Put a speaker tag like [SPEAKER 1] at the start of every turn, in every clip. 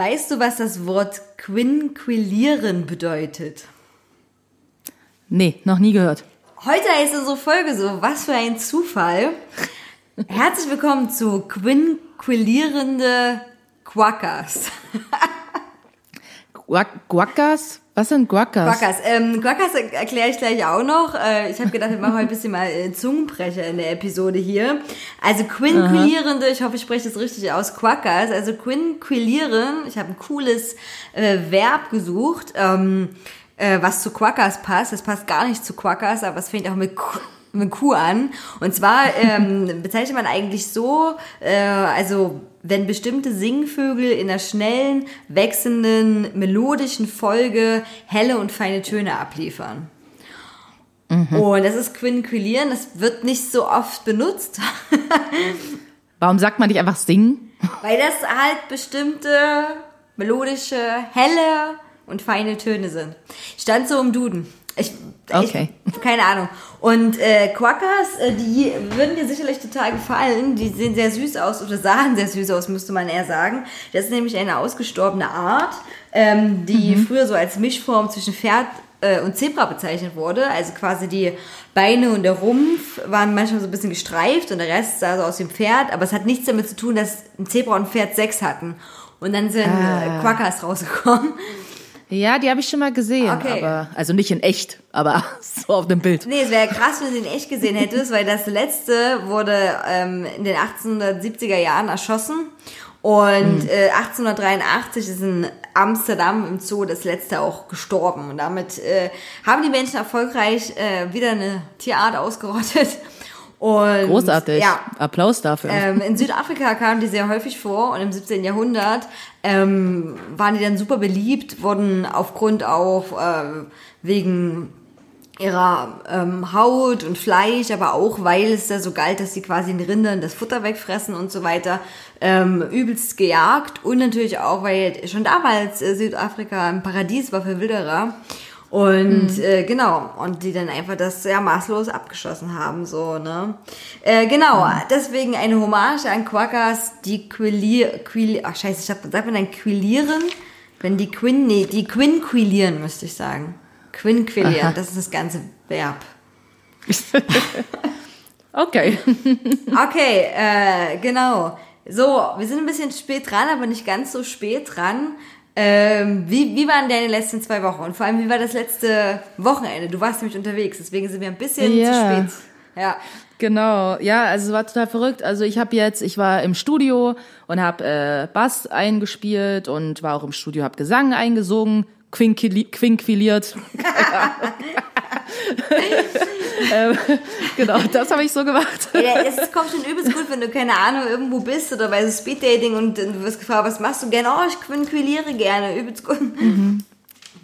[SPEAKER 1] Weißt du, was das Wort quinquilieren bedeutet?
[SPEAKER 2] Nee, noch nie gehört.
[SPEAKER 1] Heute heißt unsere Folge so, was für ein Zufall. Herzlich willkommen zu quinquilierende Quackers.
[SPEAKER 2] Guacas? Was sind Guacas?
[SPEAKER 1] Quackers. Ähm, Quackers erkläre ich gleich auch noch. Äh, ich habe gedacht, wir machen heute ein bisschen mal äh, Zungenbrecher in der Episode hier. Also quinquilierende, ich hoffe, ich spreche das richtig aus, Quackers. Also quinquilieren, ich habe ein cooles äh, Verb gesucht, ähm, äh, was zu Quackers passt. Das passt gar nicht zu Quackers, aber es fängt auch mit Q mit Q an. Und zwar ähm, bezeichnet man eigentlich so, äh, also wenn bestimmte Singvögel in einer schnellen, wechselnden, melodischen Folge helle und feine Töne abliefern. Und das ist Quinquilieren, das wird nicht so oft benutzt,
[SPEAKER 2] Warum sagt man nicht einfach singen?
[SPEAKER 1] weil das halt bestimmte melodische, helle und feine Töne sind. Stand so im Duden. Ich,
[SPEAKER 2] Okay.
[SPEAKER 1] Ich, keine Ahnung. Und äh, Quackers, äh, die würden dir sicherlich total gefallen. Die sehen sehr süß aus oder sahen sehr süß aus, müsste man eher sagen. Das ist nämlich eine ausgestorbene Art, ähm, die früher so als Mischform zwischen Pferd äh, und Zebra bezeichnet wurde. Also quasi die Beine und der Rumpf waren manchmal so ein bisschen gestreift und der Rest sah so aus ein Pferd. Aber es hat nichts damit zu tun, dass ein Zebra und ein Pferd Sex hatten. Und dann sind äh, Quackers rausgekommen.
[SPEAKER 2] Ja, die habe ich schon mal gesehen.
[SPEAKER 1] Okay.
[SPEAKER 2] Aber, also nicht in echt, aber so auf dem Bild.
[SPEAKER 1] Nee, es wäre krass, wenn du ihn echt gesehen hättest, weil das letzte wurde ähm, in den 1870er Jahren erschossen. Und äh, 1883 ist in Amsterdam im Zoo das letzte auch gestorben. Und damit äh, haben die Menschen erfolgreich äh, wieder eine Tierart ausgerottet. Und,
[SPEAKER 2] Großartig.
[SPEAKER 1] Ja,
[SPEAKER 2] Applaus dafür.
[SPEAKER 1] ähm, in Südafrika kamen die sehr häufig vor und im 17. Jahrhundert ähm, waren die dann super beliebt, wurden aufgrund auch ähm, wegen ihrer ähm, Haut und Fleisch, aber auch weil es da so galt, dass sie quasi den Rindern das Futter wegfressen und so weiter, ähm, übelst gejagt und natürlich auch, weil schon damals äh, Südafrika ein Paradies war für Wilderer. Und äh, genau, und die dann einfach das ja maßlos abgeschossen haben, so, ne? Äh, genau, deswegen eine Hommage an Quackers, die quillier, quillier ach scheiße, ich hab, sagt man dann quillieren? Wenn die Quin, nee, die quinquilieren, müsste ich sagen. Quinquilieren,
[SPEAKER 2] Aha.
[SPEAKER 1] das ist das ganze Verb.
[SPEAKER 2] Okay.
[SPEAKER 1] Okay, äh, genau. So, wir sind ein bisschen spät dran, aber nicht ganz so spät dran. Ähm, wie, wie waren deine letzten zwei Wochen? Und vor allem, wie war das letzte Wochenende? Du warst nämlich unterwegs, deswegen sind wir ein bisschen
[SPEAKER 2] Ja.
[SPEAKER 1] zu spät. Ja.
[SPEAKER 2] Genau, ja, also es war total verrückt. Also ich habe jetzt, ich war im Studio und habe äh, Bass eingespielt und war auch im Studio, habe Gesang eingesungen, quinquiliert. ähm, genau, das habe ich so gemacht.
[SPEAKER 1] Ja, es kommt schon übelst gut, wenn du, keine Ahnung, irgendwo bist oder bei so Speeddating und du wirst gefragt, was machst du gerne? Oh, ich quinquiliere gerne, übelst gut.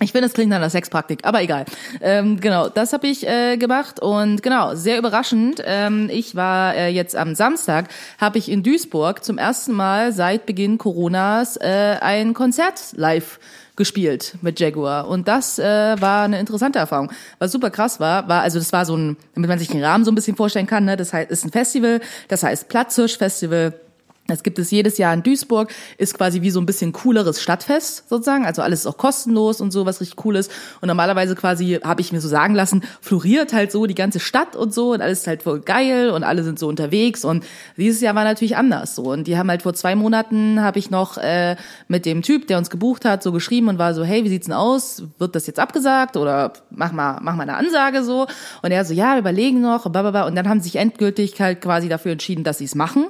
[SPEAKER 2] Ich finde, es klingt nach einer Sexpraktik, aber egal. Ähm, genau, das habe ich äh, gemacht und genau, sehr überraschend. Ähm, ich war äh, jetzt am Samstag, habe ich in Duisburg zum ersten Mal seit Beginn Coronas äh, ein Konzert live gespielt mit Jaguar. Und das äh, war eine interessante Erfahrung. Was super krass war, war also das war so ein, damit man sich den Rahmen so ein bisschen vorstellen kann, ne, das heißt, ist ein Festival, das heißt Platzhirsch Festival Das gibt es jedes Jahr in Duisburg, ist quasi wie so ein bisschen cooleres Stadtfest sozusagen. Also alles ist auch kostenlos und so, was richtig cool ist. Und normalerweise quasi, habe ich mir so sagen lassen, floriert halt so die ganze Stadt und so und alles ist halt voll geil und alle sind so unterwegs. Und dieses Jahr war natürlich anders so. Und die haben halt vor zwei Monaten, habe ich noch äh, mit dem Typ, der uns gebucht hat, so geschrieben und war so, hey, wie sieht's denn aus? Wird das jetzt abgesagt oder mach mal, mach mal eine Ansage so? Und er so, ja, überlegen noch, blablabla. Und dann haben sie sich endgültig halt quasi dafür entschieden, dass sie es machen.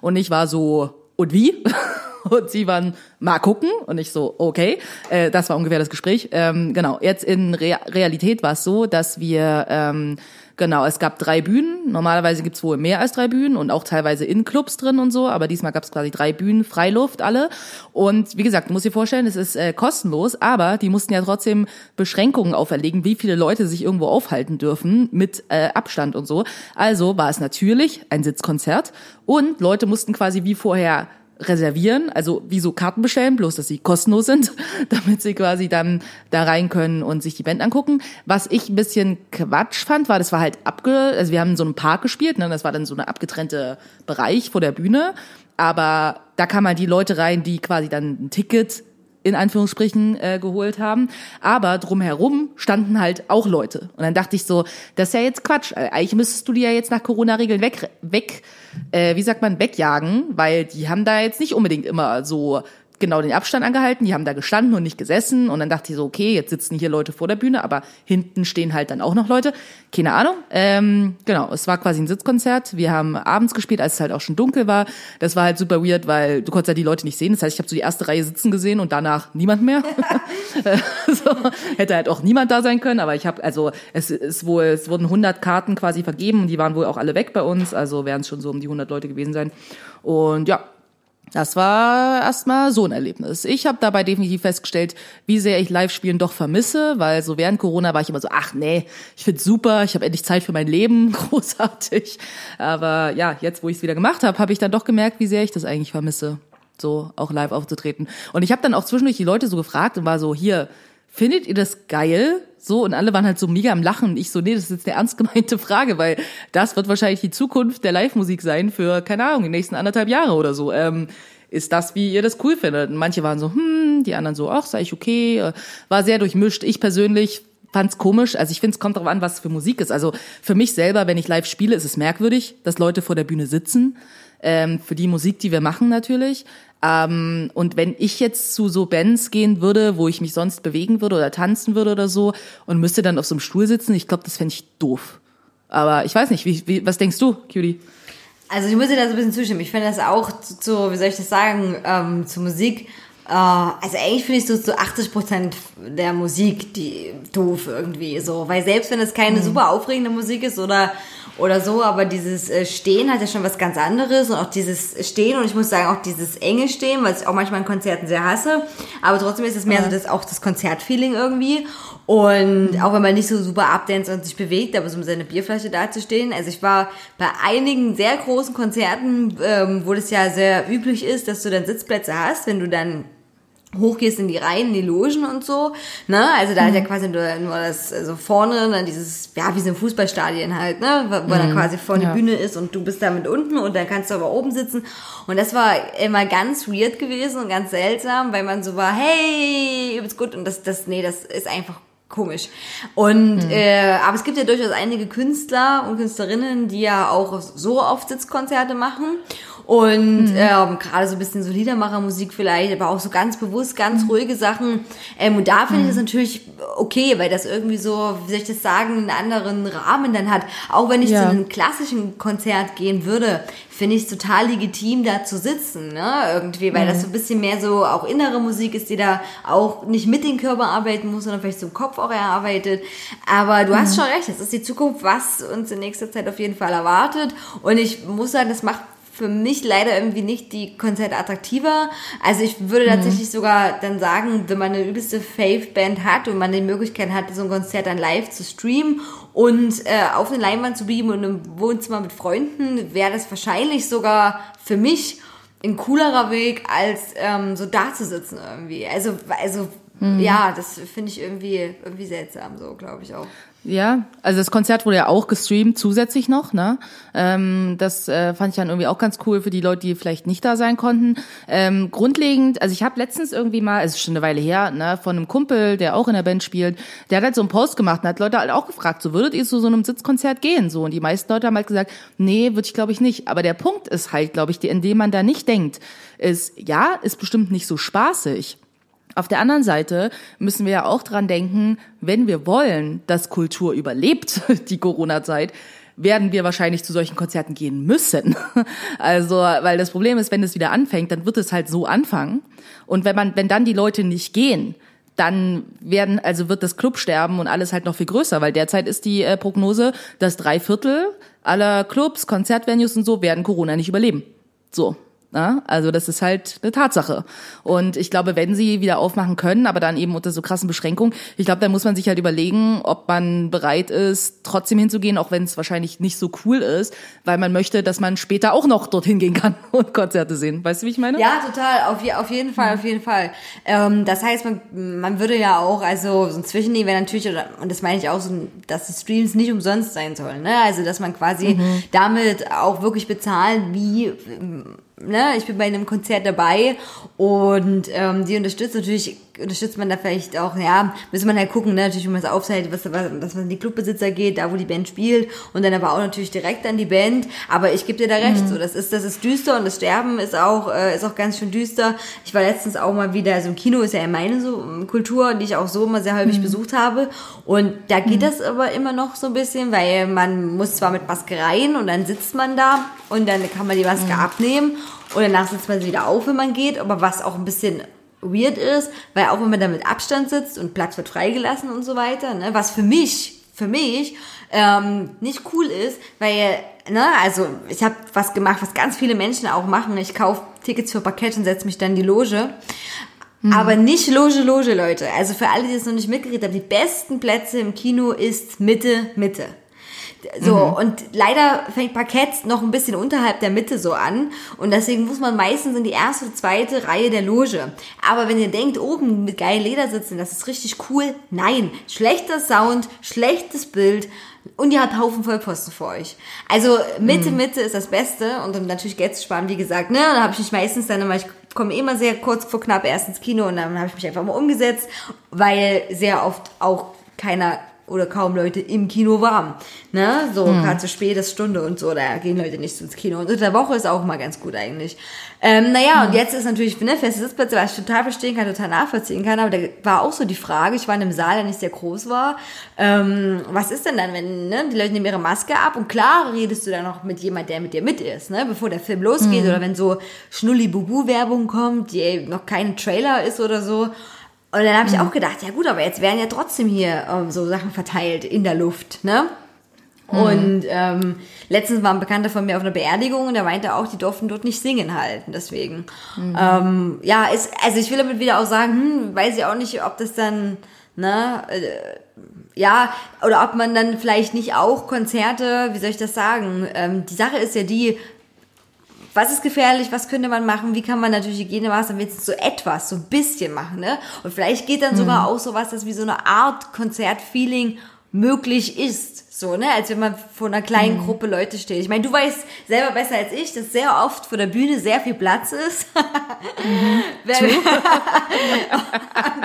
[SPEAKER 2] Und ich war so, und wie? Und sie waren, mal gucken. Und ich so, okay. Äh, das war ungefähr das Gespräch. Ähm, genau, jetzt in Re Realität war es so, dass wir, ähm, genau, es gab drei Bühnen. Normalerweise gibt's wohl mehr als drei Bühnen und auch teilweise in Clubs drin und so. Aber diesmal gab's quasi drei Bühnen, Freiluft, alle. Und wie gesagt, du musst dir vorstellen, es ist äh, kostenlos, aber die mussten ja trotzdem Beschränkungen auferlegen, wie viele Leute sich irgendwo aufhalten dürfen mit äh, Abstand und so. Also war es natürlich ein Sitzkonzert und Leute mussten quasi wie vorher reservieren, also wie so Karten bestellen, bloß dass sie kostenlos sind, damit sie quasi dann da rein können und sich die Band angucken. Was ich ein bisschen Quatsch fand, war, das war halt abge, also wir haben so einem Park gespielt, ne, das war dann so eine abgetrennte Bereich vor der Bühne, aber da kamen halt die Leute rein, die quasi dann ein Ticket in Anführungsstrichen äh, geholt haben. Aber drumherum standen halt auch Leute. Und dann dachte ich so, das ist ja jetzt Quatsch. Eigentlich müsstest du die ja jetzt nach Corona-Regeln weg, weg äh, wie sagt man, wegjagen, weil die haben da jetzt nicht unbedingt immer so genau den Abstand angehalten, die haben da gestanden und nicht gesessen und dann dachte ich so, okay, jetzt sitzen hier Leute vor der Bühne, aber hinten stehen halt dann auch noch Leute. Keine Ahnung. Ähm, genau, es war quasi ein Sitzkonzert. Wir haben abends gespielt, als es halt auch schon dunkel war. Das war halt super weird, weil du konntest ja die Leute nicht sehen. Das heißt, ich habe so die erste Reihe sitzen gesehen und danach niemand mehr. so, hätte halt auch niemand da sein können, aber ich habe, also es ist wohl, es wurden 100 Karten quasi vergeben und die waren wohl auch alle weg bei uns, also werden es schon so um die 100 Leute gewesen sein. Und ja, das war erstmal so ein Erlebnis. Ich habe dabei definitiv festgestellt, wie sehr ich Live-Spielen doch vermisse, weil so während Corona war ich immer so, ach nee, ich find's super, ich habe endlich Zeit für mein Leben, großartig. Aber ja, jetzt, wo ich es wieder gemacht habe, habe ich dann doch gemerkt, wie sehr ich das eigentlich vermisse, so auch live aufzutreten. Und ich habe dann auch zwischendurch die Leute so gefragt und war so, hier, findet ihr das geil? So, und alle waren halt so mega am Lachen. Und ich so, nee, das ist jetzt eine ernst gemeinte Frage, weil das wird wahrscheinlich die Zukunft der Live-Musik sein für, keine Ahnung, die nächsten anderthalb Jahre oder so. Ähm, ist das, wie ihr das cool findet? Und manche waren so, hm, die anderen so, ach, sei ich okay. Äh, War sehr durchmischt. Ich persönlich fand's komisch. Also ich finde, es kommt darauf an, was für Musik ist. Also für mich selber, wenn ich live spiele, ist es merkwürdig, dass Leute vor der Bühne sitzen. Ähm, für die Musik, die wir machen natürlich. Ähm, und wenn ich jetzt zu so Bands gehen würde, wo ich mich sonst bewegen würde oder tanzen würde oder so und müsste dann auf so einem Stuhl sitzen, ich glaube, das fände ich doof. Aber ich weiß nicht, wie, wie, was denkst du, Cutie?
[SPEAKER 1] Also ich muss dir da so ein bisschen zustimmen. Ich finde das auch zu, zu wie soll ich das sagen, ähm, zur Musik. Äh, also eigentlich finde ich so zu 80 Prozent der Musik die doof irgendwie so, weil selbst wenn es keine super aufregende Musik ist oder oder so, aber dieses äh, Stehen hat ja schon was ganz anderes und auch dieses Stehen und ich muss sagen auch dieses enge Stehen, was ich auch manchmal in Konzerten sehr hasse, aber trotzdem ist es mehr so das auch das Konzertfeeling irgendwie und auch wenn man nicht so super abdance und sich bewegt, aber so mit seiner Bierflasche dazustehen. Also ich war bei einigen sehr großen Konzerten, ähm, wo das ja sehr üblich ist, dass du dann Sitzplätze hast, wenn du dann hochgehst in die Reihen, in die Logen und so, ne, also da ist ja quasi nur, nur das, also vorne, dann dieses, ja, wie so ein Fußballstadion halt, ne, wo, wo dann quasi vorne
[SPEAKER 2] Ja.
[SPEAKER 1] die Bühne ist und du bist damit unten und dann kannst du aber oben sitzen. Und das war immer ganz weird gewesen und ganz seltsam, weil man so war, hey, übelst gut. Und das, das, nee, das ist einfach komisch. Und äh, aber es gibt ja durchaus einige Künstler und Künstlerinnen, die ja auch so oft Sitzkonzerte machen. Und ähm, gerade so ein bisschen so Liedermachermusik vielleicht, aber auch so ganz bewusst, ganz ruhige Sachen. Ähm, und da finde ich das natürlich okay, weil das irgendwie so, wie soll ich das sagen, einen anderen Rahmen dann hat. Auch wenn ich
[SPEAKER 2] Ja.
[SPEAKER 1] zu einem klassischen Konzert gehen würde, finde ich es total legitim, da zu sitzen, ne? Irgendwie, weil das so ein bisschen mehr so auch innere Musik ist, die da auch nicht mit dem Körper arbeiten muss, sondern vielleicht so im Kopf auch erarbeitet. Aber du hast schon recht, das ist die Zukunft, was uns in nächster Zeit auf jeden Fall erwartet. Und ich muss sagen, das macht für mich leider irgendwie nicht die Konzerte attraktiver. Also ich würde tatsächlich sogar dann sagen, wenn man eine übelste Fave-Band hat und man die Möglichkeit hat, so ein Konzert dann live zu streamen und äh, auf eine Leinwand zu beamen und im Wohnzimmer mit Freunden, wäre das wahrscheinlich sogar für mich ein coolerer Weg, als ähm, so da zu sitzen irgendwie. Also, also ja, das finde ich irgendwie, irgendwie seltsam, so glaube ich auch.
[SPEAKER 2] Ja, also das Konzert wurde ja auch gestreamt zusätzlich noch, ne? Ähm, das äh, fand ich dann irgendwie auch ganz cool für die Leute, die vielleicht nicht da sein konnten. Ähm, grundlegend, also ich habe letztens irgendwie mal, es ist schon eine Weile her, ne, von einem Kumpel, der auch in der Band spielt, der hat halt so einen Post gemacht und hat Leute halt auch gefragt, so würdet ihr zu so einem Sitzkonzert gehen? So und die meisten Leute haben halt gesagt, nee, würde ich glaube ich nicht. Aber der Punkt ist halt, glaube ich, die, in dem man da nicht denkt, ist ja, ist bestimmt nicht so spaßig. Auf der anderen Seite müssen wir ja auch dran denken, wenn wir wollen, dass Kultur überlebt, die Corona-Zeit, werden wir wahrscheinlich zu solchen Konzerten gehen müssen. Also, weil das Problem ist, wenn es wieder anfängt, dann wird es halt so anfangen. Und wenn man, wenn dann die Leute nicht gehen, dann werden, also wird das Club sterben und alles halt noch viel größer, weil derzeit ist die äh, Prognose, dass drei Viertel aller Clubs, Konzertvenues und so werden Corona nicht überleben. So. Na? Also das ist halt eine Tatsache. Und ich glaube, wenn sie wieder aufmachen können, aber dann eben unter so krassen Beschränkungen, ich glaube, da muss man sich halt überlegen, ob man bereit ist, trotzdem hinzugehen, auch wenn es wahrscheinlich nicht so cool ist, weil man möchte, dass man später auch noch dorthin gehen kann und Konzerte sehen. Weißt du, wie ich meine?
[SPEAKER 1] Ja, total, auf, je, auf jeden Fall, auf jeden Fall. Ähm, das heißt, man, man würde ja auch, also so ein Zwischending wäre natürlich, oder, und das meine ich auch so, dass die Streams nicht umsonst sein sollen. Ne? Also, dass man quasi damit auch wirklich bezahlt, wie ne, ich bin bei einem Konzert dabei und ähm, die unterstützt natürlich, unterstützt man da vielleicht auch, ja, müsste man halt gucken, ne, natürlich, wenn man es aufzeigt, was, was, dass man an die Clubbesitzer geht, da wo die Band spielt und dann aber auch natürlich direkt an die Band, aber ich gebe dir da recht, so, das ist, das ist düster und das Sterben ist auch, äh, ist auch ganz schön düster. Ich war letztens auch mal wieder, also im Kino ist ja meine so ähm, Kultur, die ich auch so immer sehr häufig besucht habe. Und da geht das aber immer noch so ein bisschen, weil man muss zwar mit Maske rein und dann sitzt man da und dann kann man die Maske abnehmen und danach sitzt man sie wieder auf, wenn man geht, aber was auch ein bisschen weird ist, weil auch wenn man da mit Abstand sitzt und Platz wird freigelassen und so weiter, ne, was für mich, für mich ähm, nicht cool ist, weil, ne, also ich habe was gemacht, was ganz viele Menschen auch machen. Ich kaufe Tickets für Parkett und setze mich dann in die Loge. Aber nicht Loge, Loge, Leute. Also für alle, die es noch nicht mitgekriegt haben, die besten Plätze im Kino ist Mitte, Mitte. So, und leider fängt Parkett noch ein bisschen unterhalb der Mitte so an. Und deswegen muss man meistens in die erste zweite Reihe der Loge. Aber wenn ihr denkt, oben mit geilen Ledersitzen, das ist richtig cool. Nein, schlechter Sound, schlechtes Bild. Und ihr habt Haufen Vollposten für euch. Also Mitte, Mitte ist das Beste. Und dann natürlich Geld zu sparen, wie gesagt. Ne? Da habe ich mich meistens dann immer, ich komme immer sehr kurz vor knapp erst ins Kino und dann habe ich mich einfach mal umgesetzt, weil sehr oft auch keiner oder kaum Leute im Kino waren. Ne? So, gerade zu spät ist Stunde und so, da gehen Leute nicht ins Kino. Und unter der Woche ist auch mal ganz gut eigentlich. Ähm, naja, und jetzt ist natürlich, ne, feste Sitzplätze, was ich total verstehen kann, total nachvollziehen kann, aber da war auch so die Frage, ich war in einem Saal, der nicht sehr groß war, ähm, was ist denn dann, wenn, ne, die Leute nehmen ihre Maske ab und klar redest du dann noch mit jemand, der mit dir mit ist, ne, bevor der Film losgeht oder wenn so Schnulli-Bubu-Werbung kommt, die noch kein Trailer ist oder so, und dann habe ich auch gedacht, ja gut, aber jetzt werden ja trotzdem hier ähm, so Sachen verteilt in der Luft, ne? Und ähm, letztens war ein Bekannter von mir auf einer Beerdigung und der meinte auch, die durften dort nicht singen halten, deswegen. Ähm, ja, ist, also ich will damit wieder auch sagen, hm, weiß ich auch nicht, ob das dann, ne, äh, ja, oder ob man dann vielleicht nicht auch Konzerte, wie soll ich das sagen? Ähm, die Sache ist ja die, was ist gefährlich, was könnte man machen, wie kann man natürlich Hygienemaßnahmen jetzt so etwas, so ein bisschen machen, ne? Und vielleicht geht dann sogar auch sowas, dass wie so eine Art Konzertfeeling möglich ist. So, ne, als wenn man vor einer kleinen Gruppe Leute steht. Ich meine, du weißt selber besser als ich, dass sehr oft vor der Bühne sehr viel Platz ist. Wenn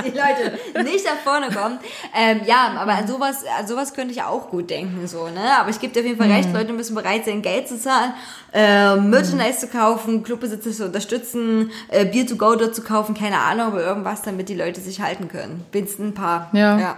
[SPEAKER 1] die Leute nicht nach vorne kommen. Ähm, ja, aber an sowas, an sowas könnte ich auch gut denken, so, ne? Aber ich gebe dir auf jeden Fall recht, Leute müssen bereit sein, Geld zu zahlen, äh, Merchandise zu kaufen, Clubbesitzer zu unterstützen, äh, Bier to go dort zu kaufen, keine Ahnung, aber irgendwas, damit die Leute sich halten können. Binst ein paar.
[SPEAKER 2] Ja.
[SPEAKER 1] ja.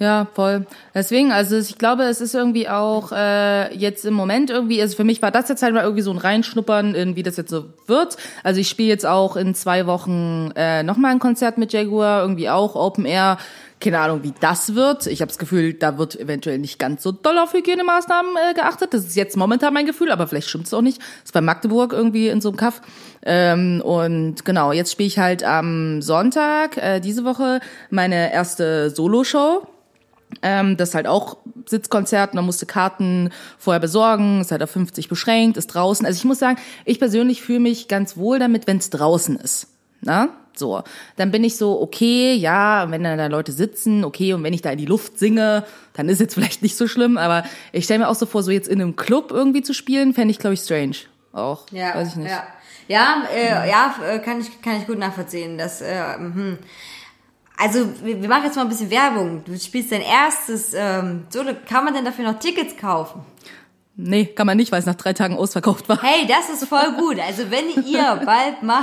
[SPEAKER 2] Ja, voll. Deswegen, also ich glaube, es ist irgendwie auch äh, jetzt im Moment irgendwie, also für mich war das jetzt halt mal irgendwie so ein Reinschnuppern in wie das jetzt so wird. Also ich spiele jetzt auch in zwei Wochen äh, nochmal ein Konzert mit Jaguar, irgendwie auch Open Air. Keine Ahnung, wie das wird. Ich habe das Gefühl, da wird eventuell nicht ganz so doll auf Hygienemaßnahmen äh, geachtet. Das ist jetzt momentan mein Gefühl, aber vielleicht stimmt es auch nicht. Das ist bei Magdeburg irgendwie in so einem Kaff. Ähm, und genau, jetzt spiele ich halt am Sonntag äh, diese Woche meine erste Soloshow. Ähm, das ist halt auch Sitzkonzert, man musste Karten vorher besorgen, ist halt auf 50 beschränkt, ist draußen. Also ich muss sagen, ich persönlich fühle mich ganz wohl damit, wenn es draußen ist. Na? So, dann bin ich so, okay, ja, wenn dann da Leute sitzen, okay, und wenn ich da in die Luft singe, dann ist jetzt vielleicht nicht so schlimm, aber ich stelle mir auch so vor, so jetzt in einem Club irgendwie zu spielen, fände ich, glaube ich, strange. Auch,
[SPEAKER 1] Ja,
[SPEAKER 2] weiß ich nicht.
[SPEAKER 1] ja. Ja, äh, ja, äh, kann ich, kann ich gut nachvollziehen. Das, äh, mhm. Also, wir, wir machen jetzt mal ein bisschen Werbung. Du spielst dein erstes ähm, Solo. Kann man denn dafür noch Tickets kaufen?
[SPEAKER 2] Nee, kann man nicht, weil es nach drei Tagen ausverkauft war.
[SPEAKER 1] Hey, das ist voll gut. Also, wenn ihr bald mal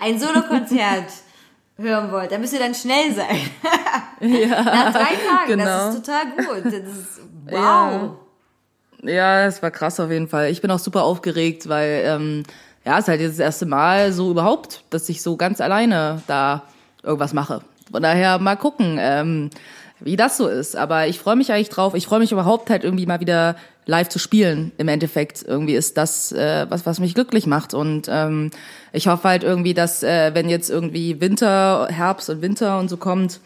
[SPEAKER 1] ein Solokonzert hören wollt, dann müsst ihr dann schnell sein.
[SPEAKER 2] Ja,
[SPEAKER 1] Nach drei Tagen,
[SPEAKER 2] genau.
[SPEAKER 1] das ist total gut. Das ist, wow.
[SPEAKER 2] Ja. Ja, es war krass auf jeden Fall. Ich bin auch super aufgeregt, weil ähm, ja, es ist halt jetzt das erste Mal so überhaupt, dass ich so ganz alleine da irgendwas mache. Von daher mal gucken, ähm, wie das so ist. Aber ich freue mich eigentlich drauf. Ich freue mich überhaupt halt irgendwie mal wieder live zu spielen. Im Endeffekt irgendwie ist das äh, was, was mich glücklich macht. Und ähm, ich hoffe halt irgendwie, dass äh, wenn jetzt irgendwie Winter, Herbst und Winter und so kommt,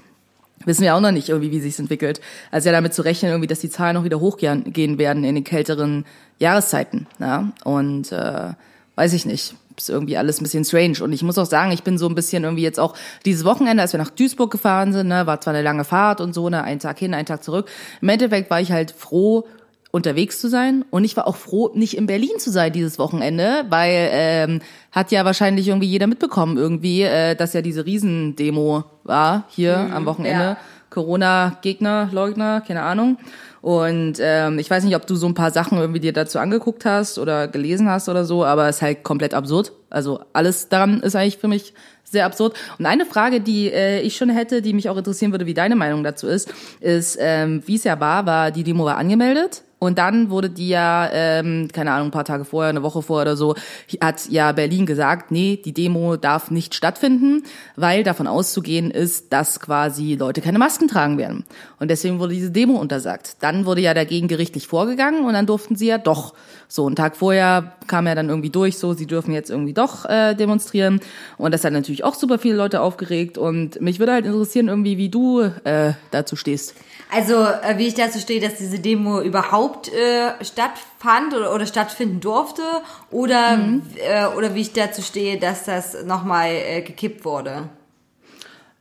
[SPEAKER 2] wissen wir auch noch nicht irgendwie, wie sich's entwickelt. Also ja damit zu rechnen, irgendwie, dass die Zahlen noch wieder hochgehen gehen werden in den kälteren Jahreszeiten. Ja? Und äh, weiß ich nicht. Ist irgendwie alles ein bisschen strange. Und ich muss auch sagen, ich bin so ein bisschen irgendwie jetzt auch dieses Wochenende, als wir nach Duisburg gefahren sind, ne, war zwar eine lange Fahrt und so, ne, einen Tag hin, einen Tag zurück. Im Endeffekt war ich halt froh, unterwegs zu sein. Und ich war auch froh, nicht in Berlin zu sein dieses Wochenende, weil ähm, hat ja wahrscheinlich irgendwie jeder mitbekommen, irgendwie, äh, dass ja diese Riesendemo war hier am Wochenende.
[SPEAKER 1] ja.
[SPEAKER 2] Corona-Gegner, Leugner, keine Ahnung. Und ähm, ich weiß nicht, ob du so ein paar Sachen irgendwie dir dazu angeguckt hast oder gelesen hast oder so, aber es ist halt komplett absurd. Also alles daran ist eigentlich für mich sehr absurd. Und eine Frage, die äh, ich schon hätte, die mich auch interessieren würde, wie deine Meinung dazu ist, ist, ähm, wie es ja war, war die Demo war angemeldet. Und dann wurde die ja, ähm, keine Ahnung, ein paar Tage vorher, eine Woche vorher oder so, hat ja Berlin gesagt, nee, die Demo darf nicht stattfinden, weil davon auszugehen ist, dass quasi Leute keine Masken tragen werden. Und deswegen wurde diese Demo untersagt. Dann wurde ja dagegen gerichtlich vorgegangen und dann durften sie ja doch. So, einen Tag vorher kam ja dann irgendwie durch, so, sie dürfen jetzt irgendwie doch äh, demonstrieren. Und das hat natürlich auch super viele Leute aufgeregt. Und mich würde halt interessieren, irgendwie, wie du äh, dazu stehst.
[SPEAKER 1] Also, äh, wie ich dazu stehe, dass diese Demo überhaupt äh, stattfand oder, oder stattfinden durfte oder,
[SPEAKER 2] Mhm.
[SPEAKER 1] äh, oder wie ich dazu stehe, dass das nochmal äh, gekippt wurde.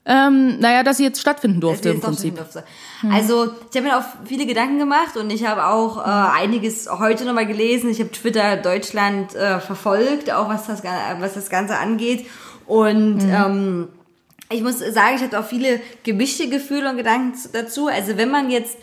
[SPEAKER 2] Ähm, naja, dass sie jetzt stattfinden durfte im Prinzip.
[SPEAKER 1] durfte. Also, ich habe mir auch viele Gedanken gemacht und ich habe auch äh, einiges heute nochmal gelesen. Ich habe Twitter Deutschland äh, verfolgt, auch was das, Ga- was das Ganze angeht. Und ähm, ich muss sagen, ich hatte auch viele gemischte Gefühle und Gedanken dazu. Also wenn man jetzt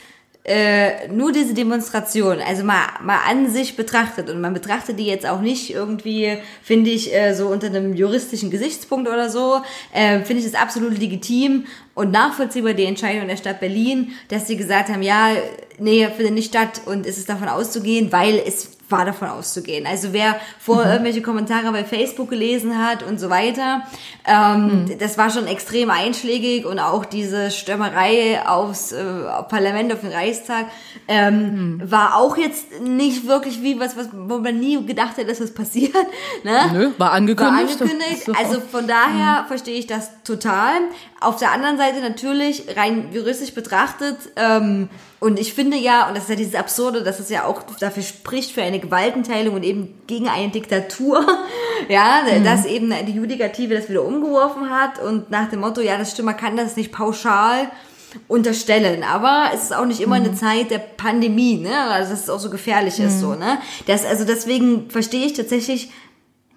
[SPEAKER 1] äh, nur diese Demonstration, also mal, mal an sich betrachtet. Und man betrachtet die jetzt auch nicht irgendwie, finde ich, äh, so unter einem juristischen Gesichtspunkt oder so, äh, finde ich es absolut legitim und nachvollziehbar die Entscheidung der Stadt Berlin, dass sie gesagt haben, ja, nee, findet nicht statt und es ist davon auszugehen, weil es war davon auszugehen. Also wer vor irgendwelche Kommentare bei Facebook gelesen hat und so weiter, ähm, das war schon extrem einschlägig und auch diese Stürmerei aufs äh, Parlament, auf den Reichstag, ähm, war auch jetzt nicht wirklich wie was, was wo man nie gedacht hätte, dass das passiert. Ne?
[SPEAKER 2] Nö, war angekündigt.
[SPEAKER 1] War angekündigt.
[SPEAKER 2] So.
[SPEAKER 1] Also von daher verstehe ich das total. Auf der anderen Seite natürlich rein juristisch betrachtet ähm, und ich finde ja, und das ist ja dieses Absurde, dass es ja auch dafür spricht für eine Gewaltenteilung und eben gegen eine Diktatur, ja, dass eben die Judikative das wieder umgeworfen hat und nach dem Motto, ja, das stimmt, man kann das nicht pauschal unterstellen. Aber es ist auch nicht immer eine Zeit der Pandemie, ne? Also dass es auch so gefährlich ist, so, ne? Das, also deswegen verstehe ich tatsächlich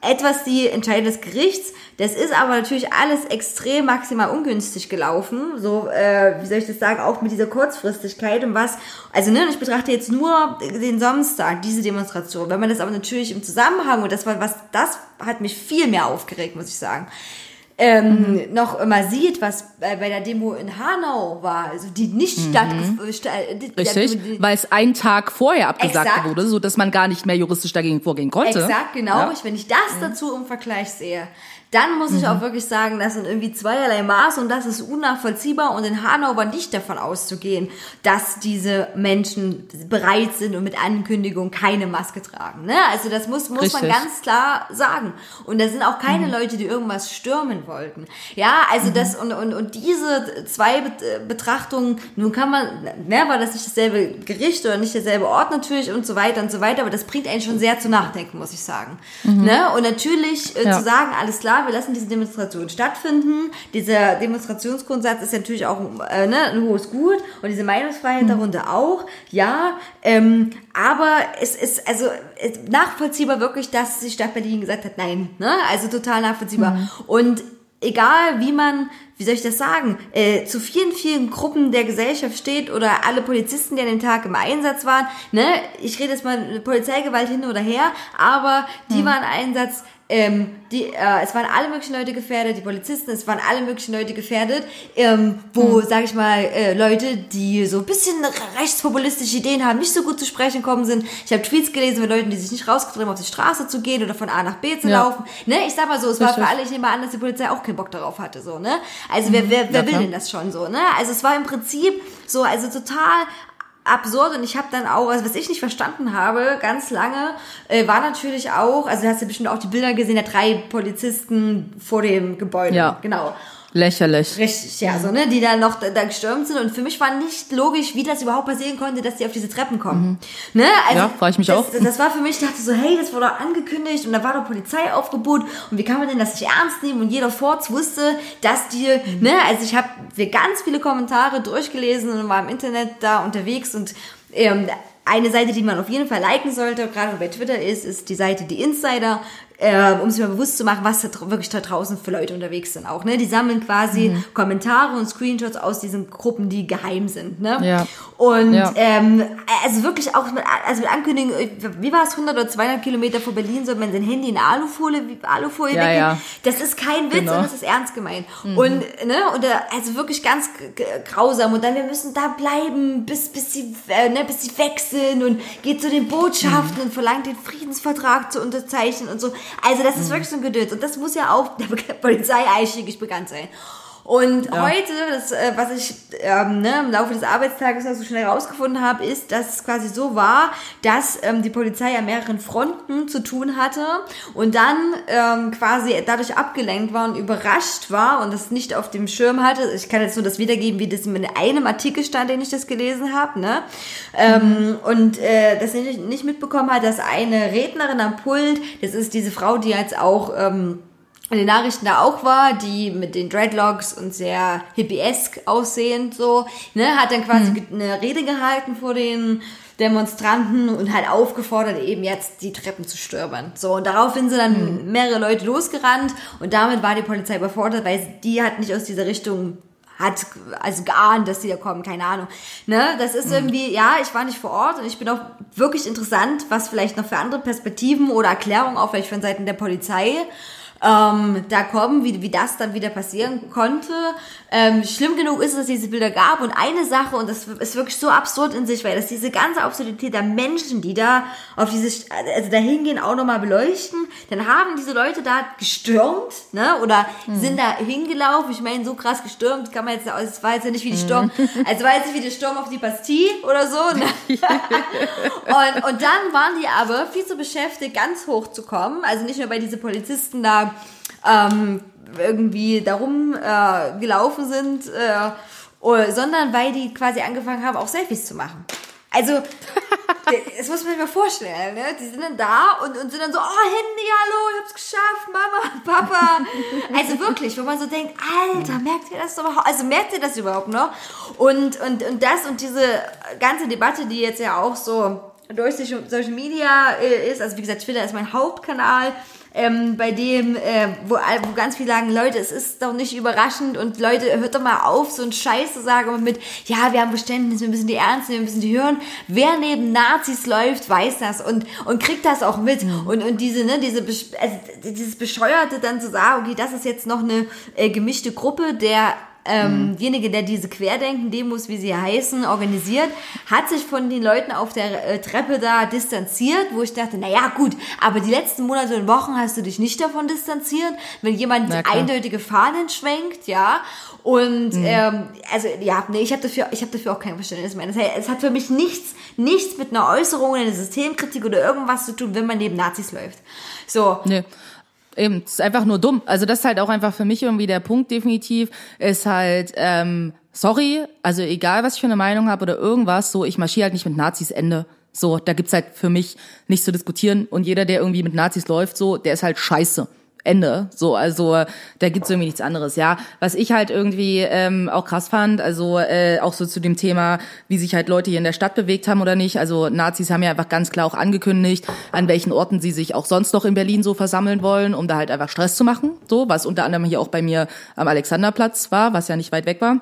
[SPEAKER 1] etwas die Entscheidung des Gerichts. Das ist aber natürlich alles extrem maximal ungünstig gelaufen. So, äh, wie soll ich das sagen, auch mit dieser Kurzfristigkeit und was. Also, ne, ich betrachte jetzt nur den Samstag, diese Demonstration. Wenn man das aber natürlich im Zusammenhang, und das war was, das hat mich viel mehr aufgeregt, muss ich sagen. Ähm, noch immer sieht, was bei, der Demo in Hanau war, also die nicht stattgefunden sta
[SPEAKER 2] Richtig, weil es einen Tag vorher abgesagt
[SPEAKER 1] Exakt.
[SPEAKER 2] wurde, so dass man gar nicht mehr juristisch dagegen vorgehen konnte.
[SPEAKER 1] Exakt, genau.
[SPEAKER 2] Ja.
[SPEAKER 1] Wenn ich das dazu im Vergleich sehe, dann muss ich auch wirklich sagen, das sind irgendwie zweierlei Maß und das ist unnachvollziehbar und in Hanau war nicht davon auszugehen, dass diese Menschen bereit sind und mit Ankündigung keine Maske tragen. Ne? Also das muss, muss man ganz klar sagen. Und da sind auch keine Leute, die irgendwas stürmen wollten. Ja, also das und, und, und diese zwei äh, Betrachtungen, nun kann man, ne, war das nicht dasselbe Gericht oder nicht derselbe Ort natürlich und so weiter und so weiter, aber das bringt einen schon sehr zu nachdenken, muss ich sagen. Ne? Und natürlich äh,
[SPEAKER 2] Ja.
[SPEAKER 1] zu sagen, alles klar, ja, wir lassen diese Demonstration stattfinden. Dieser Demonstrationsgrundsatz ist natürlich auch äh, ne, ein hohes Gut und diese Meinungsfreiheit darunter auch, ja. Ähm, aber es ist also äh, nachvollziehbar wirklich, dass die Stadt Berlin gesagt hat, nein, ne? Also total nachvollziehbar. Und egal wie man, wie soll ich das sagen, äh, zu vielen, vielen Gruppen der Gesellschaft steht oder alle Polizisten, die an dem Tag im Einsatz waren, ne, ich rede jetzt mal Polizeigewalt hin oder her, aber die waren im Einsatz, ähm, die, äh, es waren alle möglichen Leute gefährdet, die Polizisten, es waren alle möglichen Leute gefährdet, ähm, wo, sag ich mal, äh, Leute, die so ein bisschen rechtspopulistische Ideen haben, nicht so gut zu sprechen kommen sind. Ich habe Tweets gelesen mit Leuten, die sich nicht rausgetrieben haben, auf die Straße zu gehen oder von A nach B zu
[SPEAKER 2] Ja.
[SPEAKER 1] laufen. Ne, ich sag mal so, es war für alle, ich nehme an, dass die Polizei auch keinen Bock darauf hatte, so, ne? Also wer, wer, wer.
[SPEAKER 2] Ja,
[SPEAKER 1] will denn das schon so, ne? Also es war im Prinzip so, also total absurd und ich habe dann auch, also was ich nicht verstanden habe, ganz lange, äh, war natürlich auch, also du hast ja bestimmt auch die Bilder gesehen, der drei Polizisten vor dem Gebäude.
[SPEAKER 2] Ja.
[SPEAKER 1] Genau.
[SPEAKER 2] Lächerlich.
[SPEAKER 1] Richtig, ja, so, ne, die dann noch da, da gestürmt sind. Und für mich war nicht logisch, wie das überhaupt passieren konnte, dass die auf diese Treppen kommen. Ne? Also,
[SPEAKER 2] Ja, frag ich mich
[SPEAKER 1] das,
[SPEAKER 2] auch.
[SPEAKER 1] Das war für mich, ich dachte so, hey, das wurde angekündigt und da war doch Polizeiaufgebot und wie kann man denn das nicht ernst nehmen? Und jeder Forts wusste, dass die,
[SPEAKER 2] Mhm.
[SPEAKER 1] ne, also ich habe mir ganz viele Kommentare durchgelesen und war im Internet da unterwegs und ähm, eine Seite, die man auf jeden Fall liken sollte, gerade bei Twitter ist, ist die Seite Die Insider, äh, um sich mal bewusst zu machen, was da wirklich da draußen für Leute unterwegs sind auch. Ne? Die sammeln quasi
[SPEAKER 2] Mhm.
[SPEAKER 1] Kommentare und Screenshots aus diesen Gruppen, die geheim sind. Ne?
[SPEAKER 2] Ja.
[SPEAKER 1] Und
[SPEAKER 2] Ja.
[SPEAKER 1] ähm, also wirklich auch mit, also mit Ankündigung, äh, wie war es, 100 oder 200 Kilometer vor Berlin soll man sein Handy in Alufolie, Alufolie
[SPEAKER 2] Ja, ja.
[SPEAKER 1] Das ist kein Witz
[SPEAKER 2] Genau.
[SPEAKER 1] und das ist ernst gemeint. Und, ne, und also wirklich ganz grausam. Und dann, wir müssen da bleiben, bis, bis sie, äh, ne, bis sie weg sind und geht zu den Botschaften und verlangt den Friedensvertrag zu unterzeichnen und so. Also das ist wirklich so ein Gedöns. Und das muss ja auch der Polizei eigentlich bekannt sein. Und heute, das, äh, was ich ähm, ne, im Laufe des Arbeitstages noch so schnell herausgefunden habe, ist, dass es quasi so war, dass ähm, die Polizei an mehreren Fronten zu tun hatte und dann ähm, quasi dadurch abgelenkt war und überrascht war und das nicht auf dem Schirm hatte. Ich kann jetzt nur das wiedergeben, wie das in einem Artikel stand, den ich das gelesen habe. Ne? Ähm, und äh, das nicht, nicht mitbekommen hat, dass eine Rednerin am Pult, das ist diese Frau, die jetzt auch... Ähm, in den Nachrichten da auch war, die mit den Dreadlocks und sehr hippiesk aussehend so, ne, hat dann quasi
[SPEAKER 2] Mhm.
[SPEAKER 1] eine Rede gehalten vor den Demonstranten und halt aufgefordert, eben jetzt die Treppen zu stürmen. So, und daraufhin sind dann
[SPEAKER 2] Mhm.
[SPEAKER 1] mehrere Leute losgerannt und damit war die Polizei überfordert, weil die hat nicht aus dieser Richtung hat also geahnt, dass die da kommen, keine Ahnung. Ne, das
[SPEAKER 2] Mhm.
[SPEAKER 1] ist irgendwie, ja, ich war nicht vor Ort und ich bin auch wirklich interessant, was vielleicht noch für andere Perspektiven oder Erklärungen auch vielleicht von Seiten der Polizei ähm, da kommen, wie, wie das dann wieder passieren konnte. Ähm, schlimm genug ist es, dass es diese Bilder gab. Und eine Sache, und das ist wirklich so absurd in sich, weil das diese ganze Absurdität der Menschen, die da auf diese, also da hingehen, auch nochmal beleuchten, dann haben diese Leute da gestürmt, ne, oder sind da hingelaufen. Ich meine, so krass gestürmt kann man jetzt, es war jetzt ja nicht wie die Sturm, also war jetzt nicht wie der Sturm auf die Bastille oder so, ne? Und, und dann waren die aber viel zu beschäftigt, ganz hoch zu kommen. Also nicht nur bei diese Polizisten da ähm, irgendwie darum äh, gelaufen sind, äh, oder- sondern weil die quasi angefangen haben, auch Selfies zu machen. Also, das muss man sich mal vorstellen, ne? Die sind dann da und, und sind dann so, oh, Handy, hallo, ich hab's geschafft, Mama, Papa. Also wirklich, wo man so denkt, Alter, merkt ihr das überhaupt? Also merkt ihr das überhaupt noch? Und, und, und das und diese ganze Debatte, die jetzt ja auch so durch Social Media äh, ist, also wie gesagt, Twitter ist mein Hauptkanal, ähm, bei dem, äh, wo, wo ganz viele sagen, Leute, es ist doch nicht überraschend und Leute, hört doch mal auf, so ein Scheiß zu sagen mit, ja, wir haben Verständnis, wir müssen die ernst nehmen, wir müssen die hören. Wer neben Nazis läuft, weiß das und, und kriegt das auch mit. Und, und diese, ne, diese, also, dieses Bescheuerte dann zu sagen, okay, das ist jetzt noch eine äh, gemischte Gruppe, der ähm, derjenige, der diese Querdenken-Demos, wie sie heißen, organisiert, hat sich von den Leuten auf der äh, Treppe da distanziert, wo ich dachte, na ja, gut, aber die letzten Monate und Wochen hast du dich nicht davon distanziert, wenn jemand eindeutige Fahnen schwenkt, ja. Und ähm, also ja, nee, ich habe dafür, ich habe dafür auch kein Verständnis mehr. Das heißt, es hat für mich nichts, nichts mit einer Äußerung, einer Systemkritik oder irgendwas zu tun, wenn man neben Nazis läuft. So,
[SPEAKER 2] Nee. Eben, es ist einfach nur dumm. Also das ist halt auch einfach für mich irgendwie der Punkt definitiv, ist halt, ähm, sorry, also egal was ich für eine Meinung habe oder irgendwas, so ich marschiere halt nicht mit Nazis Ende. So, da gibt's halt für mich nichts zu diskutieren und jeder, der irgendwie mit Nazis läuft, so, der ist halt scheiße. Ende. So, also da gibt's irgendwie nichts anderes. Ja, was ich halt irgendwie ähm, auch krass fand, also äh, auch so zu dem Thema, wie sich halt Leute hier in der Stadt bewegt haben oder nicht. Also Nazis haben ja einfach ganz klar auch angekündigt, an welchen Orten sie sich auch sonst noch in Berlin so versammeln wollen, um da halt einfach Stress zu machen. So, was unter anderem hier auch bei mir am Alexanderplatz war, was ja nicht weit weg war.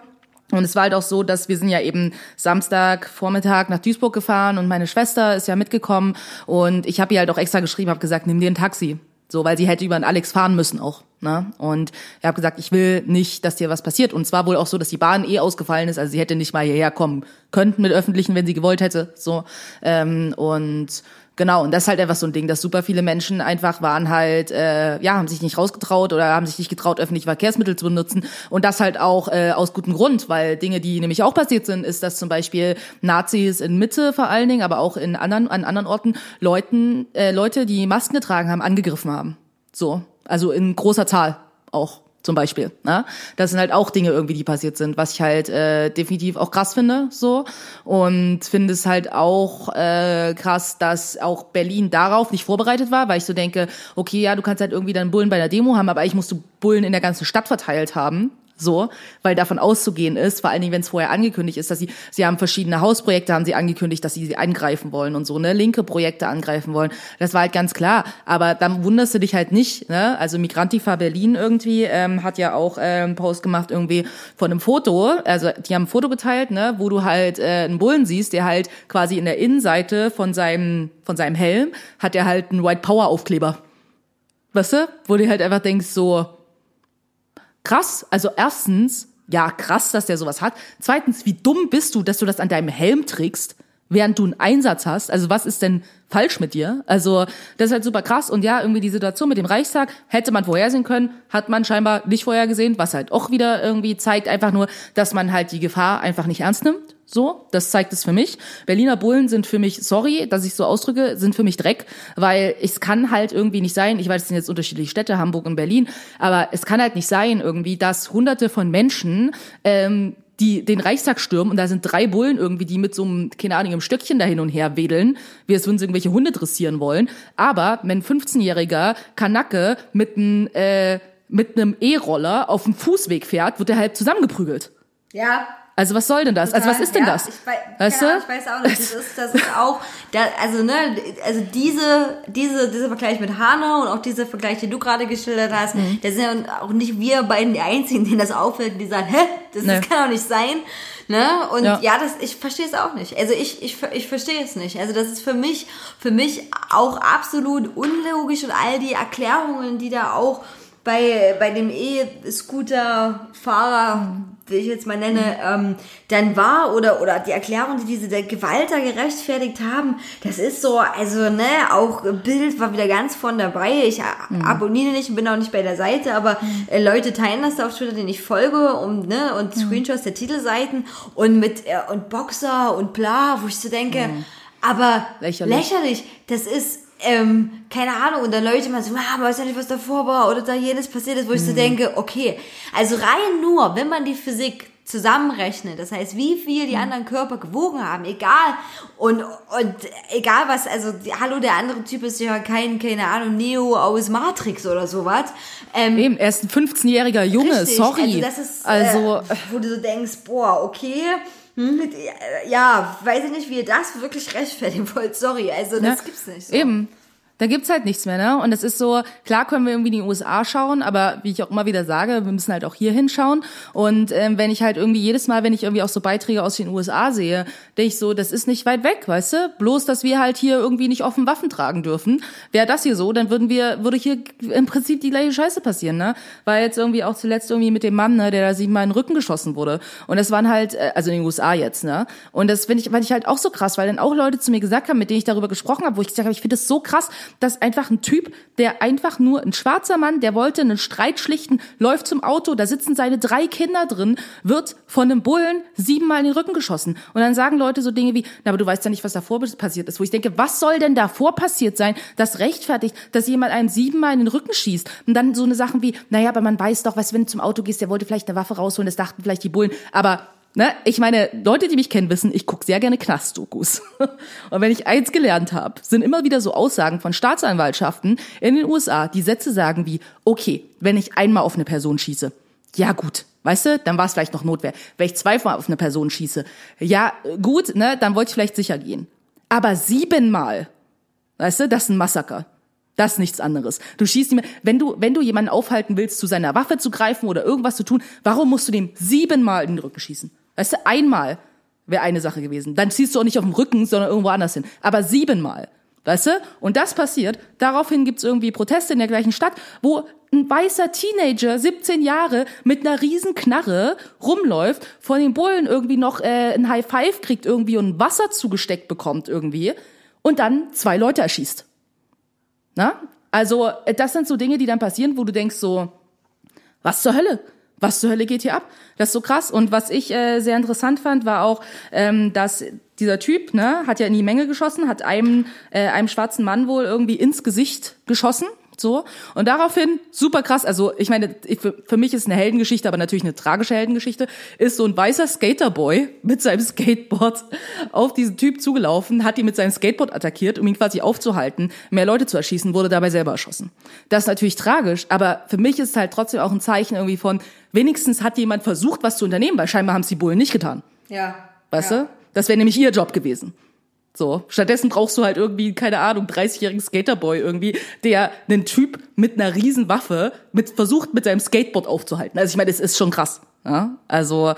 [SPEAKER 2] Und es war halt auch so, dass wir sind ja eben Samstag Vormittag nach Duisburg gefahren und meine Schwester ist ja mitgekommen und ich habe ihr halt auch extra geschrieben, habe gesagt, nimm dir ein Taxi. So, weil sie hätte über den Alex fahren müssen auch. Ne? Und ich habe gesagt, ich will nicht, dass dir was passiert. Und zwar wohl auch so, dass die Bahn eh ausgefallen ist. Also sie hätte nicht mal hierher kommen können mit öffentlichen, wenn sie gewollt hätte. So ähm, und Genau, und das ist halt einfach so ein Ding, dass super viele Menschen einfach waren halt, äh, ja, haben sich nicht rausgetraut oder haben sich nicht getraut, öffentliche Verkehrsmittel zu benutzen. Und das halt auch äh, aus gutem Grund, weil Dinge, die nämlich auch passiert sind, ist, dass zum Beispiel Nazis in Mitte vor allen Dingen, aber auch in anderen, an anderen Orten Leuten, äh, Leute, die Masken getragen haben, angegriffen haben. So, also in großer Zahl auch zum Beispiel. Ne? Das sind halt auch Dinge irgendwie, die passiert sind, was ich halt äh, definitiv auch krass finde, so und finde es halt auch äh, krass, dass auch Berlin darauf nicht vorbereitet war, weil ich so denke, okay, ja, du kannst halt irgendwie dann Bullen bei der Demo haben, aber eigentlich musst du Bullen in der ganzen Stadt verteilt haben, so, weil davon auszugehen ist, vor allen Dingen, wenn es vorher angekündigt ist, dass sie, sie haben verschiedene Hausprojekte, haben sie angekündigt, dass sie sie angreifen wollen und so, ne, linke Projekte angreifen wollen. Das war halt ganz klar. Aber dann wunderst du dich halt nicht, ne? Also Migrantifa Berlin irgendwie ähm, hat ja auch äh, einen Post gemacht irgendwie von einem Foto, also die haben ein Foto geteilt, ne, wo du halt äh, einen Bullen siehst, der halt quasi in der Innenseite von seinem von seinem Helm hat er halt einen White Power Aufkleber. Weißt du? Wo du halt einfach denkst so, krass. Also erstens, ja, krass, dass der sowas hat. Zweitens, wie dumm bist du, dass du das an deinem Helm trägst, während du einen Einsatz hast? Also was ist denn falsch mit dir? Also das ist halt super krass. Und ja, irgendwie die Situation mit dem Reichstag hätte man vorhersehen können, hat man scheinbar nicht vorhergesehen, was halt auch wieder irgendwie zeigt einfach nur, dass man halt die Gefahr einfach nicht ernst nimmt. So, das zeigt es für mich. Berliner Bullen sind für mich, sorry, dass ich so ausdrücke, sind für mich Dreck, weil es kann halt irgendwie nicht sein, ich weiß, es sind jetzt unterschiedliche Städte, Hamburg und Berlin, aber es kann halt nicht sein irgendwie, dass hunderte von Menschen ähm, die den Reichstag stürmen und da sind drei Bullen irgendwie, die mit so einem, keine Ahnung, einem Stöckchen da hin und her wedeln, wie es würden sie irgendwelche Hunde dressieren wollen. Aber wenn ein 15-jähriger Kanacke mit einem äh, mit einem E-Roller auf dem Fußweg fährt, wird er halt zusammengeprügelt.
[SPEAKER 1] Ja,
[SPEAKER 2] Also was soll denn das? Also was ist denn
[SPEAKER 1] ja,
[SPEAKER 2] das?
[SPEAKER 1] Ich, wei-
[SPEAKER 2] weißt
[SPEAKER 1] keine
[SPEAKER 2] du?
[SPEAKER 1] Ahnung, ich weiß auch nicht. Das ist, das ist auch, da, also ne, also diese, diese, dieser Vergleich mit Hanau und auch dieser Vergleich, den du gerade geschildert hast,
[SPEAKER 2] Mhm.
[SPEAKER 1] da sind ja auch nicht wir beiden die Einzigen, denen das auffällt, die sagen, hä, das,
[SPEAKER 2] Nee.
[SPEAKER 1] das kann doch nicht sein. Ne? Und
[SPEAKER 2] Ja.
[SPEAKER 1] ja, das, ich verstehe es auch nicht. Also ich, ich, ich verstehe es nicht. Also das ist für mich, für mich auch absolut unlogisch und all die Erklärungen, die da auch bei, bei dem E-Scooter-Fahrer, wie ich jetzt mal nenne, ähm, dann war oder, oder die Erklärung, die diese der Gewalt da gerechtfertigt haben, das ist so, also, ne, auch Bild war wieder ganz von dabei. Ich
[SPEAKER 2] Mhm.
[SPEAKER 1] abonniere nicht und bin auch nicht bei der Seite, aber äh, Leute teilen das da auf Twitter, den ich folge, um, ne,
[SPEAKER 2] Mhm.
[SPEAKER 1] und Screenshots der Titelseiten und mit, äh, und Boxer und bla, wo ich so denke, aber
[SPEAKER 2] Mhm. Lächerlich.
[SPEAKER 1] lächerlich, das ist, ähm, keine Ahnung, und dann Leute mal so, ah, man weiß ja nicht, was davor war. Oder da jenes passiert ist, wo ich so denke, okay, also rein nur, wenn man die Physik zusammenrechnet, das heißt, wie viel die anderen Körper gewogen haben, egal, und, und egal was, also, hallo, der andere Typ ist ja kein, keine Ahnung, Neo aus Matrix oder sowas, ähm,
[SPEAKER 2] Eben, er ist ein 15-jähriger Junge,
[SPEAKER 1] Richtig,
[SPEAKER 2] sorry.
[SPEAKER 1] Also, das ist,
[SPEAKER 2] Also,
[SPEAKER 1] äh, wo du so denkst, boah, okay, hm, ja, weiß ich nicht, wie ihr das wirklich rechtfertigen wollt, sorry, also das
[SPEAKER 2] Ja,
[SPEAKER 1] gibt's nicht. So.
[SPEAKER 2] Ne? Eben. Da gibt's halt nichts mehr, ne? Und es ist so, klar können wir irgendwie in die USA schauen, aber wie ich auch immer wieder sage, wir müssen halt auch hier hinschauen. Und ähm, wenn ich halt irgendwie jedes Mal, wenn ich irgendwie auch so Beiträge aus den USA sehe, denke ich so, das ist nicht weit weg, weißt du? Bloß, dass wir halt hier irgendwie nicht offen Waffen tragen dürfen. Wäre das hier so, dann würden wir, würde hier im Prinzip die gleiche Scheiße passieren, ne? War jetzt irgendwie auch zuletzt irgendwie mit dem Mann, ne, der da siebenmal in den Rücken geschossen wurde. Und das waren halt, äh, also in den USA jetzt, ne? Und das finde ich, fand ich halt auch so krass, weil dann auch Leute zu mir gesagt haben, mit denen ich darüber gesprochen habe, wo ich gesagt habe, ich finde das so krass, dass einfach ein Typ, der einfach nur ein schwarzer Mann, der wollte einen Streit schlichten, läuft zum Auto, da sitzen seine drei Kinder drin, wird von einem Bullen siebenmal in den Rücken geschossen. Und dann sagen Leute so Dinge wie, na, aber du weißt ja nicht, was davor passiert ist. Wo ich denke, was soll denn davor passiert sein, das rechtfertigt, dass jemand einem siebenmal in den Rücken schießt? Und dann so eine Sachen wie, naja, aber man weiß doch, was, wenn du zum Auto gehst, der wollte vielleicht eine Waffe rausholen, das dachten vielleicht die Bullen. Aber Ne? Ich meine, Leute, die mich kennen, wissen, ich gucke sehr gerne Knastdokus. Und wenn ich eins gelernt habe, sind immer wieder so Aussagen von Staatsanwaltschaften in den USA, die Sätze sagen wie, okay, wenn ich einmal auf eine Person schieße, ja gut, weißt du, dann war es vielleicht noch Notwehr. Wenn ich zweimal auf eine Person schieße, ja gut, ne, dann wollte ich vielleicht sicher gehen. Aber siebenmal, weißt du, das ist ein Massaker. Das ist nichts anderes. Du schießt ihm, wenn du, wenn du jemanden aufhalten willst, zu seiner Waffe zu greifen oder irgendwas zu tun, warum musst du dem siebenmal in den Rücken schießen? Weißt du, einmal wäre eine Sache gewesen. Dann ziehst du auch nicht auf dem Rücken, sondern irgendwo anders hin. Aber siebenmal. Weißt du? Und das passiert. Daraufhin gibt's irgendwie Proteste in der gleichen Stadt, wo ein weißer Teenager, 17 Jahre, mit einer riesen Knarre rumläuft, von den Bullen irgendwie noch äh, ein High Five kriegt irgendwie und Wasser zugesteckt bekommt irgendwie und dann zwei Leute erschießt. Na? Also, äh, das sind so Dinge, die dann passieren, wo du denkst so, was zur Hölle? Was zur Hölle geht hier ab? Das ist so krass. Und was ich äh, sehr interessant fand, war auch, ähm, dass dieser Typ, ne, hat ja in die Menge geschossen, hat einem, äh, einem schwarzen Mann wohl irgendwie ins Gesicht geschossen. So. Und daraufhin, super krass, also ich meine, ich, für, mich ist eine Heldengeschichte, aber natürlich eine tragische Heldengeschichte, ist so ein weißer Skaterboy mit seinem Skateboard auf diesen Typ zugelaufen, hat ihn mit seinem Skateboard attackiert, um ihn quasi aufzuhalten, mehr Leute zu erschießen, wurde dabei selber erschossen. Das ist natürlich tragisch, aber für mich ist es halt trotzdem auch ein Zeichen irgendwie von, wenigstens hat jemand versucht, was zu unternehmen, weil scheinbar haben es die Bullen nicht getan.
[SPEAKER 1] Ja.
[SPEAKER 2] Weißt
[SPEAKER 1] ja.
[SPEAKER 2] du? Das wäre nämlich ihr Job gewesen. So. Stattdessen brauchst du halt irgendwie, keine Ahnung, 30-jährigen Skaterboy irgendwie, der einen Typ mit einer riesen Waffe mit, versucht, mit seinem Skateboard aufzuhalten. Also ich meine, das ist schon krass. Ja? Also,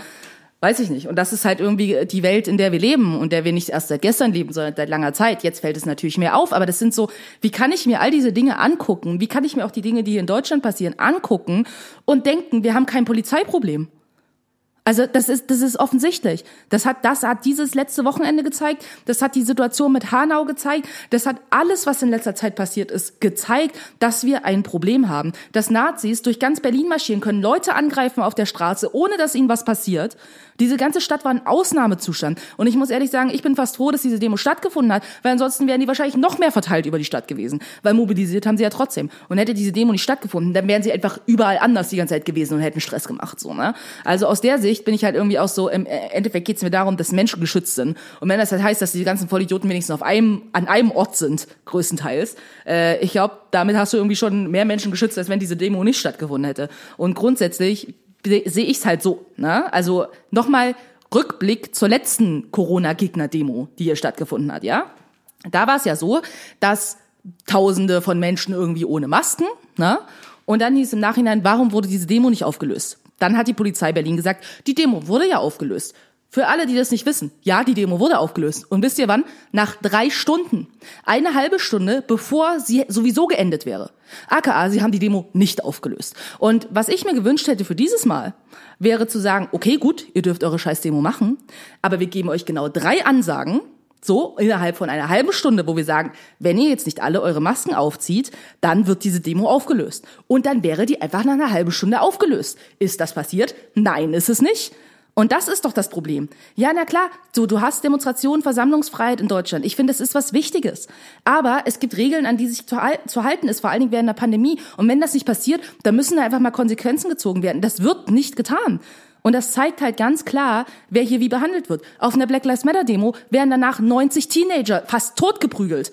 [SPEAKER 2] weiß ich nicht. Und das ist halt irgendwie die Welt, in der wir leben und der wir nicht erst seit gestern leben, sondern seit langer Zeit. Jetzt fällt es natürlich mehr auf, aber das sind so, wie kann ich mir all diese Dinge angucken? Wie kann ich mir auch die Dinge, die hier in Deutschland passieren, angucken und denken, wir haben kein Polizeiproblem? Also das ist das ist offensichtlich. Das hat das hat dieses letzte Wochenende gezeigt. Das hat die Situation mit Hanau gezeigt. Das hat alles, was in letzter Zeit passiert ist, gezeigt, dass wir ein Problem haben. Dass Nazis durch ganz Berlin marschieren können, Leute angreifen auf der Straße, ohne dass ihnen was passiert. Diese ganze Stadt war ein Ausnahmezustand. Und ich muss ehrlich sagen, ich bin fast froh, dass diese Demo stattgefunden hat, weil ansonsten wären die wahrscheinlich noch mehr verteilt über die Stadt gewesen. Weil mobilisiert haben sie ja trotzdem. Und hätte diese Demo nicht stattgefunden, dann wären sie einfach überall anders die ganze Zeit gewesen und hätten Stress gemacht. So, ne? Also aus der Sicht bin ich halt irgendwie auch so, im Endeffekt geht es mir darum, dass Menschen geschützt sind. Und wenn das halt heißt, dass die ganzen Vollidioten wenigstens auf einem, an einem Ort sind, größtenteils, äh, ich glaube, damit hast du irgendwie schon mehr Menschen geschützt, als wenn diese Demo nicht stattgefunden hätte. Und grundsätzlich sehe ich es halt so. Ne? Also nochmal Rückblick zur letzten Corona-Gegner-Demo, die hier stattgefunden hat, ja? Da war es ja so, dass Tausende von Menschen irgendwie ohne Masken, ne? Und dann hieß im Nachhinein, warum wurde diese Demo nicht aufgelöst? Dann hat die Polizei Berlin gesagt, die Demo wurde ja aufgelöst. Für alle, die das nicht wissen, ja, die Demo wurde aufgelöst. Und wisst ihr wann? Nach drei Stunden. Eine halbe Stunde, bevor sie sowieso geendet wäre. AKA, sie haben die Demo nicht aufgelöst. Und was ich mir gewünscht hätte für dieses Mal, wäre zu sagen, okay, gut, ihr dürft eure Scheiß-Demo machen, aber wir geben euch genau drei Ansagen, so innerhalb von einer halben Stunde, wo wir sagen, wenn ihr jetzt nicht alle eure Masken aufzieht, dann wird diese Demo aufgelöst. Und dann wäre die einfach nach einer halben Stunde aufgelöst. Ist das passiert? Nein, ist es nicht. Und das ist doch das Problem. Ja, na klar, so, du hast Demonstrationen, Versammlungsfreiheit in Deutschland. Ich finde, das ist was Wichtiges. Aber es gibt Regeln, an die sich zu, zu halten ist, vor allen Dingen während der Pandemie. Und wenn das nicht passiert, dann müssen da einfach mal Konsequenzen gezogen werden. Das wird nicht getan. Und das zeigt halt ganz klar, wer hier wie behandelt wird. Auf einer Black Lives Matter Demo werden danach 90 Teenager fast totgeprügelt.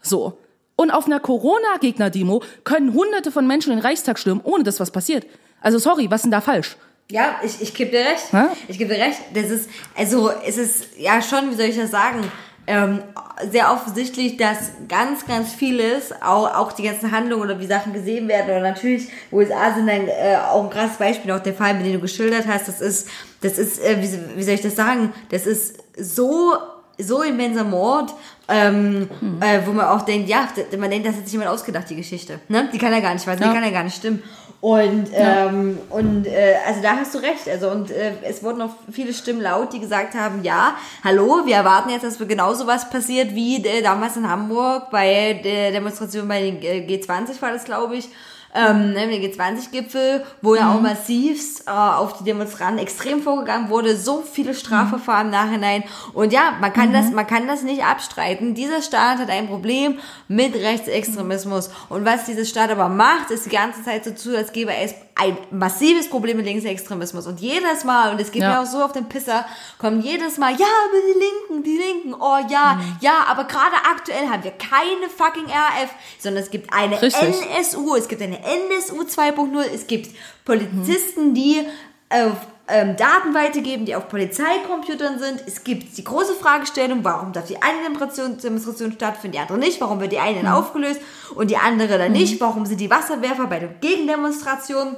[SPEAKER 2] So. Und auf einer Corona-Gegner-Demo können hunderte von Menschen in den Reichstag stürmen, ohne dass was passiert. Also sorry, was ist denn da falsch?
[SPEAKER 1] Ja, ich, ich gebe dir recht.
[SPEAKER 2] Ja?
[SPEAKER 1] Ich gebe dir recht. Das ist, also es ist ja schon, wie soll ich das sagen, ähm, sehr offensichtlich, dass ganz, ganz vieles, auch, auch die ganzen Handlungen oder wie Sachen gesehen werden, oder natürlich USA sind dann äh, auch ein krasses Beispiel, auch der Fall, mit dem du geschildert hast, das ist, das ist, äh, wie, wie soll ich das sagen, das ist so so immenser Mord, ähm,
[SPEAKER 2] Hm.
[SPEAKER 1] äh, wo man auch denkt, ja, man denkt, das hat sich jemand ausgedacht, die Geschichte. Ne? Die kann ja gar nicht sein,
[SPEAKER 2] Ja.
[SPEAKER 1] die kann ja gar nicht stimmen. Und, ähm, und äh, also da hast du recht. Also und äh, es wurden noch viele Stimmen laut, die gesagt haben, ja, hallo, wir erwarten jetzt, dass genauso was passiert wie äh, damals in Hamburg bei der Demonstration bei den äh, G20 war das, glaube ich. Ähm, ne, der G20-Gipfel, wo ja auch massivst äh, auf die Demonstranten extrem vorgegangen wurde, so viele Strafverfahren im Nachhinein. Und ja, man kann das, man kann das nicht abstreiten. Dieser Staat hat ein Problem mit Rechtsextremismus. Und was dieser Staat aber macht, ist die ganze Zeit so zu, als gäbe es ein massives Problem mit Linksextremismus. Und jedes Mal, und es geht
[SPEAKER 2] Ja.
[SPEAKER 1] mir auch so auf den Pisser, kommen jedes Mal, ja, aber die Linken, die Linken, oh ja,
[SPEAKER 2] Mhm.
[SPEAKER 1] ja, aber gerade aktuell haben wir keine fucking RAF, sondern es gibt eine
[SPEAKER 2] Richtig.
[SPEAKER 1] NSU, es gibt eine NSU 2.0, es gibt Polizisten, die auf ähm, Daten weitergeben, die auf Polizeicomputern sind. Es gibt die große Fragestellung, warum darf die eine Demonstration, Demonstration stattfinden, die andere nicht, warum wird die eine dann aufgelöst und die andere dann nicht, warum sind die Wasserwerfer bei der Gegendemonstration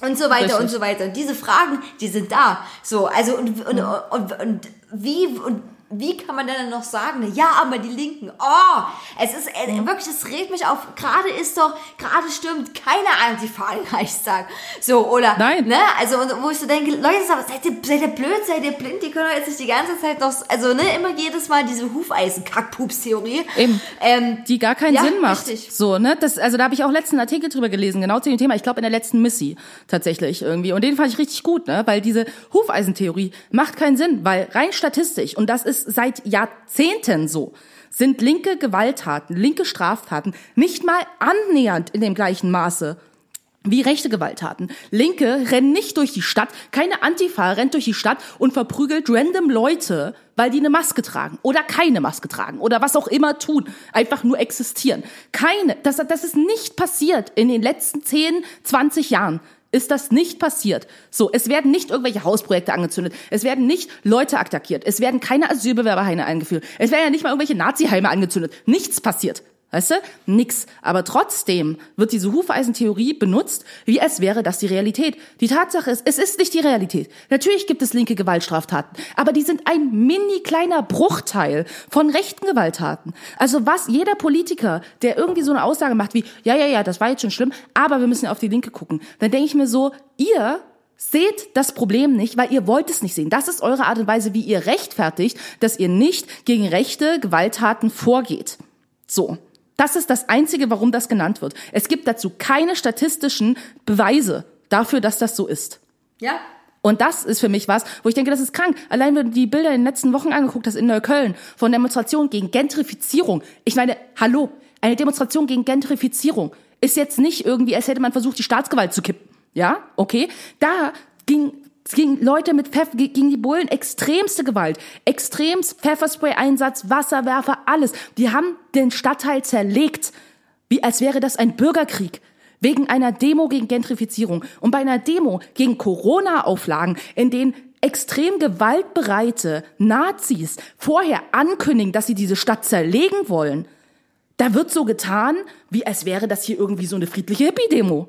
[SPEAKER 1] und so weiter
[SPEAKER 2] Richtig.
[SPEAKER 1] und so weiter. Und diese Fragen, die sind da. So, also und, und, und, und wie und wie kann man dann noch sagen, ja, aber die Linken, oh, es ist äh, wirklich, es regt mich auf. Gerade ist doch, gerade stimmt keine Antifa im Reichstag. So, oder,
[SPEAKER 2] Nein.
[SPEAKER 1] ne, also, wo ich so denke, Leute, seid ihr, seid ihr blöd, seid ihr blind, die können doch jetzt nicht die ganze Zeit noch, also, ne, immer jedes Mal diese Hufeisen-Kackpups-Theorie.
[SPEAKER 2] Eben.
[SPEAKER 1] Ähm,
[SPEAKER 2] die gar keinen
[SPEAKER 1] Ja,
[SPEAKER 2] Sinn macht.
[SPEAKER 1] richtig.
[SPEAKER 2] So, ne? Das, also da habe ich auch letzten Artikel drüber gelesen, genau zu dem Thema. Ich glaube in der letzten Missy tatsächlich irgendwie. Und den fand ich richtig gut, ne? Weil diese Hufeisentheorie macht keinen Sinn, weil rein statistisch, und das ist seit Jahrzehnten so, sind linke Gewalttaten, linke Straftaten nicht mal annähernd in dem gleichen Maße wie rechte Gewalttaten. Linke rennen nicht durch die Stadt, keine Antifa rennt durch die Stadt und verprügelt random Leute, weil die eine Maske tragen oder keine Maske tragen oder was auch immer tun, einfach nur existieren. Keine, das, das ist nicht passiert in den letzten 10, 20 Jahren. Ist das nicht passiert? So, es werden nicht irgendwelche Hausprojekte angezündet. Es werden nicht Leute attackiert. Es werden keine Asylbewerberheime eingeführt. Es werden ja nicht mal irgendwelche Nazi-Heime angezündet. Nichts passiert. Weißt du? Nix. Aber trotzdem wird diese Hufeisentheorie benutzt, wie als wäre das die Realität. Die Tatsache ist, es ist nicht die Realität. Natürlich gibt es linke Gewaltstraftaten, aber die sind ein mini kleiner Bruchteil von rechten Gewalttaten. Also was jeder Politiker, der irgendwie so eine Aussage macht wie, ja, ja, ja, das war jetzt schon schlimm, aber wir müssen auf die Linke gucken, dann denke ich mir so, ihr Seht das Problem nicht, weil ihr wollt es nicht sehen. Das ist eure Art und Weise, wie ihr rechtfertigt, dass ihr nicht gegen rechte Gewalttaten vorgeht. So. Das ist das Einzige, warum das genannt wird. Es gibt dazu keine statistischen Beweise dafür, dass das so ist.
[SPEAKER 1] ja,
[SPEAKER 2] Und das ist für mich was, wo ich denke, das ist krank. Allein wenn du die Bilder in den letzten Wochen angeguckt hast in Neukölln von Demonstrationen gegen Gentrifizierung. Ich meine, hallo, eine Demonstration gegen Gentrifizierung ist jetzt nicht irgendwie, als hätte man versucht, die Staatsgewalt zu kippen. Ja, okay. Da ging gegen Leute mit Pfeff, gegen die Bullen extremste Gewalt, extremst Pfefferspray-Einsatz, Wasserwerfer, alles. Die haben den Stadtteil zerlegt, wie als wäre das ein Bürgerkrieg. Wegen einer Demo gegen Gentrifizierung und bei einer Demo gegen Corona-Auflagen, in denen extrem gewaltbereite Nazis vorher ankündigen, dass sie diese Stadt zerlegen wollen. Da wird so getan, wie als wäre das hier irgendwie so eine friedliche Hippie-Demo.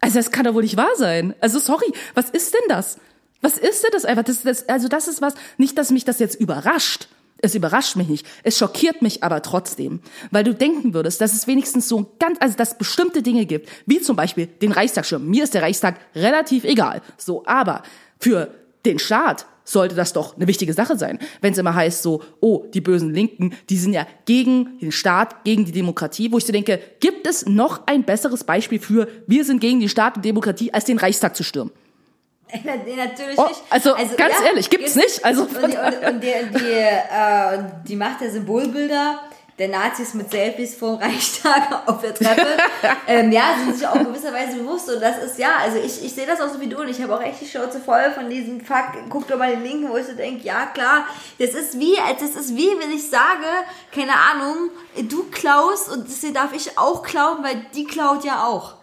[SPEAKER 2] Also das kann doch wohl nicht wahr sein. Also sorry, was ist denn das? Was ist denn das einfach? Das, das, also das ist was, nicht, dass mich das jetzt überrascht. Es überrascht mich nicht. Es schockiert mich aber trotzdem. Weil du denken würdest, dass es wenigstens so ganz, also dass es bestimmte Dinge gibt, wie zum Beispiel den Reichstagsschirm. Mir ist der Reichstag relativ egal. So, aber für den Staat sollte das doch eine wichtige Sache sein. Wenn es immer heißt so, oh, die bösen Linken, die sind ja gegen den Staat, gegen die Demokratie, wo ich so denke, gibt es noch ein besseres Beispiel für, wir sind gegen den Staat und Demokratie, als den Reichstag zu stürmen?
[SPEAKER 1] Nee, natürlich
[SPEAKER 2] Oh,
[SPEAKER 1] nicht.
[SPEAKER 2] also, ganz ehrlich, gibt's nicht. Also
[SPEAKER 1] und, und, und die, die, äh, die Macht der Symbolbilder der Nazis mit Selfies vor dem Reichstag auf der Treppe, ähm, ja, sind sich auch in gewisser Weise bewusst. Und das ist, ja, also ich, ich sehe das auch so wie du und ich habe auch echt die Schnauze voll von diesem Fuck, guck doch mal den Linken, wo ich so denke, ja klar, das ist wie, als das ist wie, wenn ich sage, keine Ahnung, du klaust und das hier darf ich auch klauen, weil die klaut ja auch.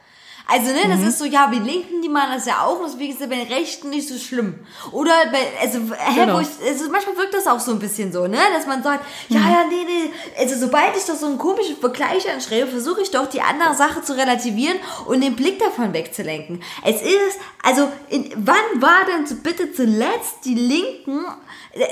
[SPEAKER 1] Also, ne, das ist so, ja, bei Linken, die machen das ja auch, und deswegen ist es bei den Rechten nicht so schlimm. Oder bei, also, hä,
[SPEAKER 2] Genau.
[SPEAKER 1] wo ich, also manchmal wirkt das auch so ein bisschen so, ne, dass man sagt, ja, ja, nee, nee, also sobald ich doch so einen komischen Vergleich anschreibe, versuche ich doch die andere Sache zu relativieren und den Blick davon wegzulenken. Es ist, also, in, wann war denn so bitte zuletzt die Linken äh,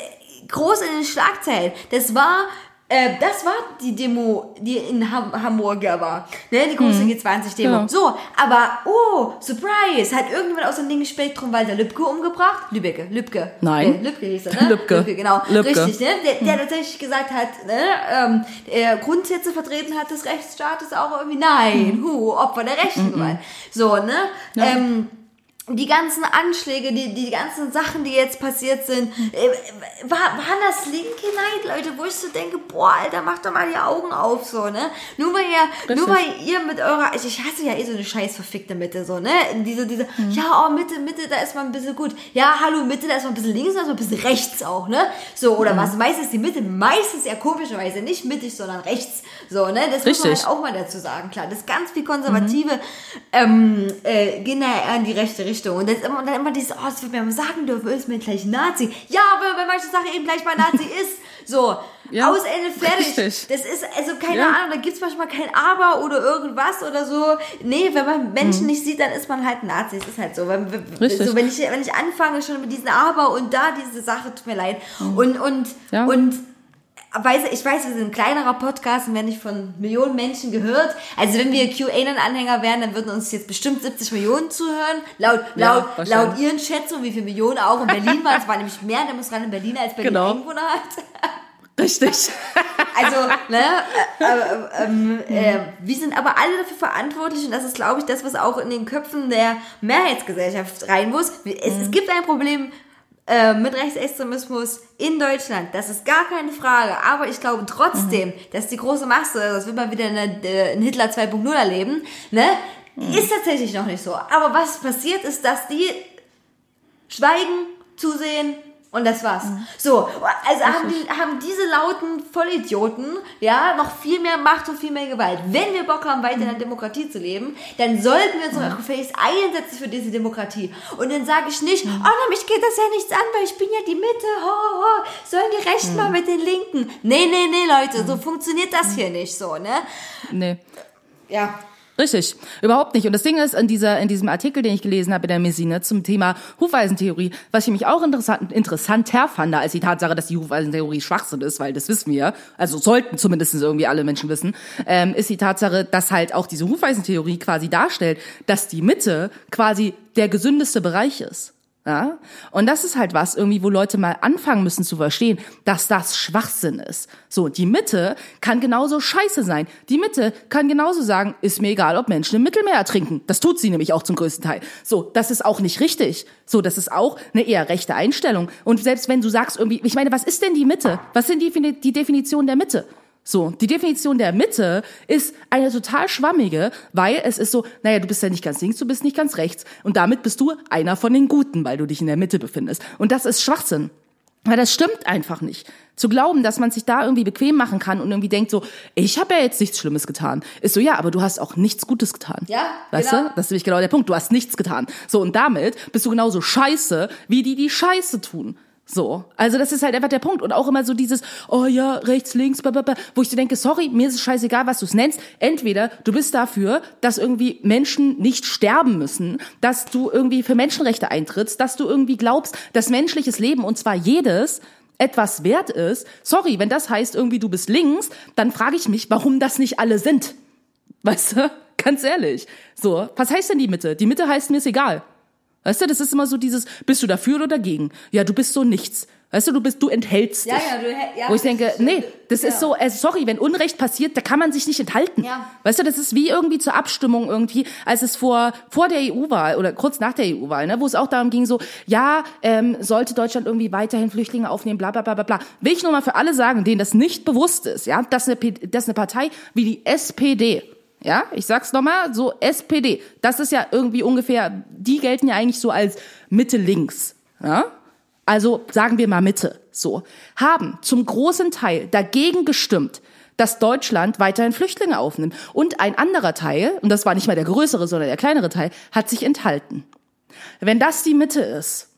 [SPEAKER 1] groß in den Schlagzeilen? Das war, äh, das war die Demo, die in Ham Hamburg ja war. Ne, die große G20-Demo.
[SPEAKER 2] Genau.
[SPEAKER 1] So, aber, oh, Surprise, hat irgendjemand aus dem linken Spektrum Walter Lübcke umgebracht? Lübecke, Lübcke.
[SPEAKER 2] Nein.
[SPEAKER 1] Nee, Lübcke hieß er, ne?
[SPEAKER 2] Lübcke.
[SPEAKER 1] genau.
[SPEAKER 2] Lübcke.
[SPEAKER 1] Richtig, ne? Der, der tatsächlich gesagt hat, ne, ähm, der Grundsätze vertreten hat des Rechtsstaates auch irgendwie, nein, hu, Opfer der rechten Gewalt. So, ne? Ähm, die ganzen Anschläge, die, die ganzen Sachen, die jetzt passiert sind, äh, war, waren das linke Neid, Leute, wo ich so denke, boah, Alter, macht doch mal die Augen auf, so, ne? Nur weil ihr, nur weil ihr mit eurer, ich, ich hasse ja eh so eine scheiß verfickte Mitte, so, ne? Diese, diese, ja, oh, Mitte, Mitte, da ist man ein bisschen gut. Ja, hallo, Mitte, da ist man ein bisschen links, da ist man ein bisschen rechts auch, ne? So, oder was, meistens die Mitte, meistens ja komischerweise, nicht mittig, sondern rechts, so, ne? Das muss man
[SPEAKER 2] Richtig.
[SPEAKER 1] halt auch mal dazu sagen, klar. Das ist ganz viel Konservative, ähm, äh, gehen da eher in die rechte Richtung. Und, das ist immer, und dann immer dieses, oh, das wird mir mal sagen dürfen, ist mir gleich Nazi. Ja, aber wenn manche Sache eben gleich mal Nazi ist, so,
[SPEAKER 2] Ja,
[SPEAKER 1] aus Ende fertig.
[SPEAKER 2] richtig.
[SPEAKER 1] Das ist, also keine
[SPEAKER 2] Ja.
[SPEAKER 1] Ahnung, da gibt's manchmal kein Aber oder irgendwas oder so. Nee, wenn man Menschen nicht sieht, dann ist man halt Nazi. Es ist halt so. Wenn,
[SPEAKER 2] Mhm. Richtig.
[SPEAKER 1] so wenn, ich, wenn ich anfange schon mit diesen Aber und da diese Sache, tut mir leid. Und, und,
[SPEAKER 2] Mhm. Ja.
[SPEAKER 1] und weiß, ich weiß, wir sind ein kleinerer Podcast und werden nicht von Millionen Menschen gehört. Also wenn wir QAnon-Anhänger wären, dann würden uns jetzt bestimmt 70 Millionen zuhören. Laut,
[SPEAKER 2] Ja,
[SPEAKER 1] laut,
[SPEAKER 2] wahrscheinlich.
[SPEAKER 1] laut ihren Schätzungen, wie viele Millionen auch in Berlin waren. Es war nämlich mehr Demonstranten in Berlin, als Berlin
[SPEAKER 2] Genau.
[SPEAKER 1] Einwohner hat.
[SPEAKER 2] Richtig.
[SPEAKER 1] Also, ne, äh, äh, ähm, äh, wir sind aber alle dafür verantwortlich und das ist, glaube ich, das, was auch in den Köpfen der Mehrheitsgesellschaft rein muss. Es, es gibt ein Problem äh, mit Rechtsextremismus in Deutschland, das ist gar keine Frage, aber ich glaube trotzdem, dass die große Masse, das wird man wieder eine, äh, ein Hitler 2.0 erleben, ne, ist tatsächlich noch nicht so. Aber was passiert ist, dass die schweigen, zusehen und das war's. So, also haben, die, haben diese lauten Vollidioten ja noch viel mehr Macht und viel mehr Gewalt. Wenn wir Bock haben, weiter in der Demokratie zu leben, dann sollten wir uns auch gefälligst einsetzen für diese Demokratie. Und dann sage ich nicht, oh, na, mich geht das ja nichts an, weil ich bin ja die Mitte, ho, ho, ho. sollen die Rechten mal mit den Linken. Nee, nee, nee, Leute, so funktioniert das hier nicht so, ne?
[SPEAKER 2] Nee.
[SPEAKER 1] Ja.
[SPEAKER 2] Richtig, überhaupt nicht. Und das Ding ist, in, dieser, in diesem Artikel, den ich gelesen habe in der Messine zum Thema Hufeisentheorie, was ich nämlich auch interessant, interessanter fand, als die Tatsache, dass die Hufeisentheorie Schwachsinn ist, weil das wissen wir, also sollten zumindest irgendwie alle Menschen wissen, ähm, ist die Tatsache, dass halt auch diese Hufeisentheorie quasi darstellt, dass die Mitte quasi der gesündeste Bereich ist. Ja? Und das ist halt was irgendwie, wo Leute mal anfangen müssen zu verstehen, dass das Schwachsinn ist. So, die Mitte kann genauso scheiße sein. Die Mitte kann genauso sagen, ist mir egal, ob Menschen im Mittelmeer ertrinken. Das tut sie nämlich auch zum größten Teil. So, das ist auch nicht richtig. So, das ist auch eine eher rechte Einstellung. Und selbst wenn du sagst irgendwie, ich meine, was ist denn die Mitte? Was sind die, die Definition der Mitte? So, die Definition der Mitte ist eine total schwammige, weil es ist so, naja, du bist ja nicht ganz links, du bist nicht ganz rechts. Und damit bist du einer von den Guten, weil du dich in der Mitte befindest. Und das ist Schwachsinn. Weil das stimmt einfach nicht. Zu glauben, dass man sich da irgendwie bequem machen kann und irgendwie denkt so, ich habe ja jetzt nichts Schlimmes getan. Ist so, ja, aber du hast auch nichts Gutes getan.
[SPEAKER 1] Ja,
[SPEAKER 2] Weißt
[SPEAKER 1] genau.
[SPEAKER 2] du? Das ist nämlich genau der Punkt. Du hast nichts getan. So, und damit bist du genauso scheiße, wie die, die Scheiße tun. So, also das ist halt einfach der Punkt. Und auch immer so dieses, oh ja, rechts, links, blablabla, wo ich so denke, sorry, mir ist es scheißegal, was du es nennst. Entweder du bist dafür, dass irgendwie Menschen nicht sterben müssen, dass du irgendwie für Menschenrechte eintrittst, dass du irgendwie glaubst, dass menschliches Leben, und zwar jedes, etwas wert ist. Sorry, wenn das heißt irgendwie du bist links, dann frage ich mich, warum das nicht alle sind. Weißt du? Ganz ehrlich. So, was heißt denn die Mitte? Die Mitte heißt mir ist egal. Weißt du, das ist immer so dieses, bist du dafür oder dagegen? Ja, du bist so nichts. Weißt du, du bist, du enthältst
[SPEAKER 1] Ja,
[SPEAKER 2] dich.
[SPEAKER 1] ja, du ja,
[SPEAKER 2] Wo ich denke, nee, das
[SPEAKER 1] ja.
[SPEAKER 2] ist so, äh, sorry, wenn Unrecht passiert, da kann man sich nicht enthalten.
[SPEAKER 1] Ja.
[SPEAKER 2] Weißt du, das ist wie irgendwie zur Abstimmung irgendwie, als es vor, vor der EU-Wahl oder kurz nach der EU-Wahl, ne, wo es auch darum ging, so, ja, ähm, sollte Deutschland irgendwie weiterhin Flüchtlinge aufnehmen, bla, bla, bla, bla, bla. Will ich nur mal für alle sagen, denen das nicht bewusst ist, ja, dass eine, dass eine Partei wie die SPD, ja, ich sag's nochmal, so SPD, das ist ja irgendwie ungefähr, die gelten ja eigentlich so als Mitte-Links, ja. Also sagen wir mal Mitte, so, haben zum großen Teil dagegen gestimmt, dass Deutschland weiterhin Flüchtlinge aufnimmt. Und ein anderer Teil, und das war nicht mal der größere, sondern der kleinere Teil, hat sich enthalten. Wenn das die Mitte ist,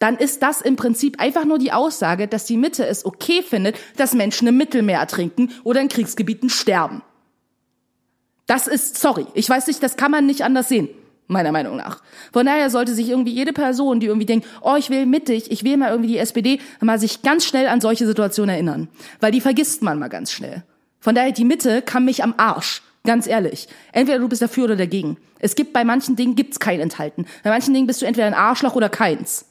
[SPEAKER 2] dann ist das im Prinzip einfach nur die Aussage, dass die Mitte es okay findet, dass Menschen im Mittelmeer ertrinken oder in Kriegsgebieten sterben. Das ist, sorry, ich weiß nicht, das kann man nicht anders sehen, meiner Meinung nach. Von daher sollte sich irgendwie jede Person, die irgendwie denkt, oh, ich will mittig, ich will mal irgendwie die SPD, mal sich ganz schnell an solche Situationen erinnern. Weil die vergisst man mal ganz schnell. Von daher, die Mitte kann mich am Arsch. Ganz ehrlich. Entweder du bist dafür oder dagegen. Es gibt bei manchen Dingen gibt's kein Enthalten. Bei manchen Dingen bist du entweder ein Arschloch oder keins.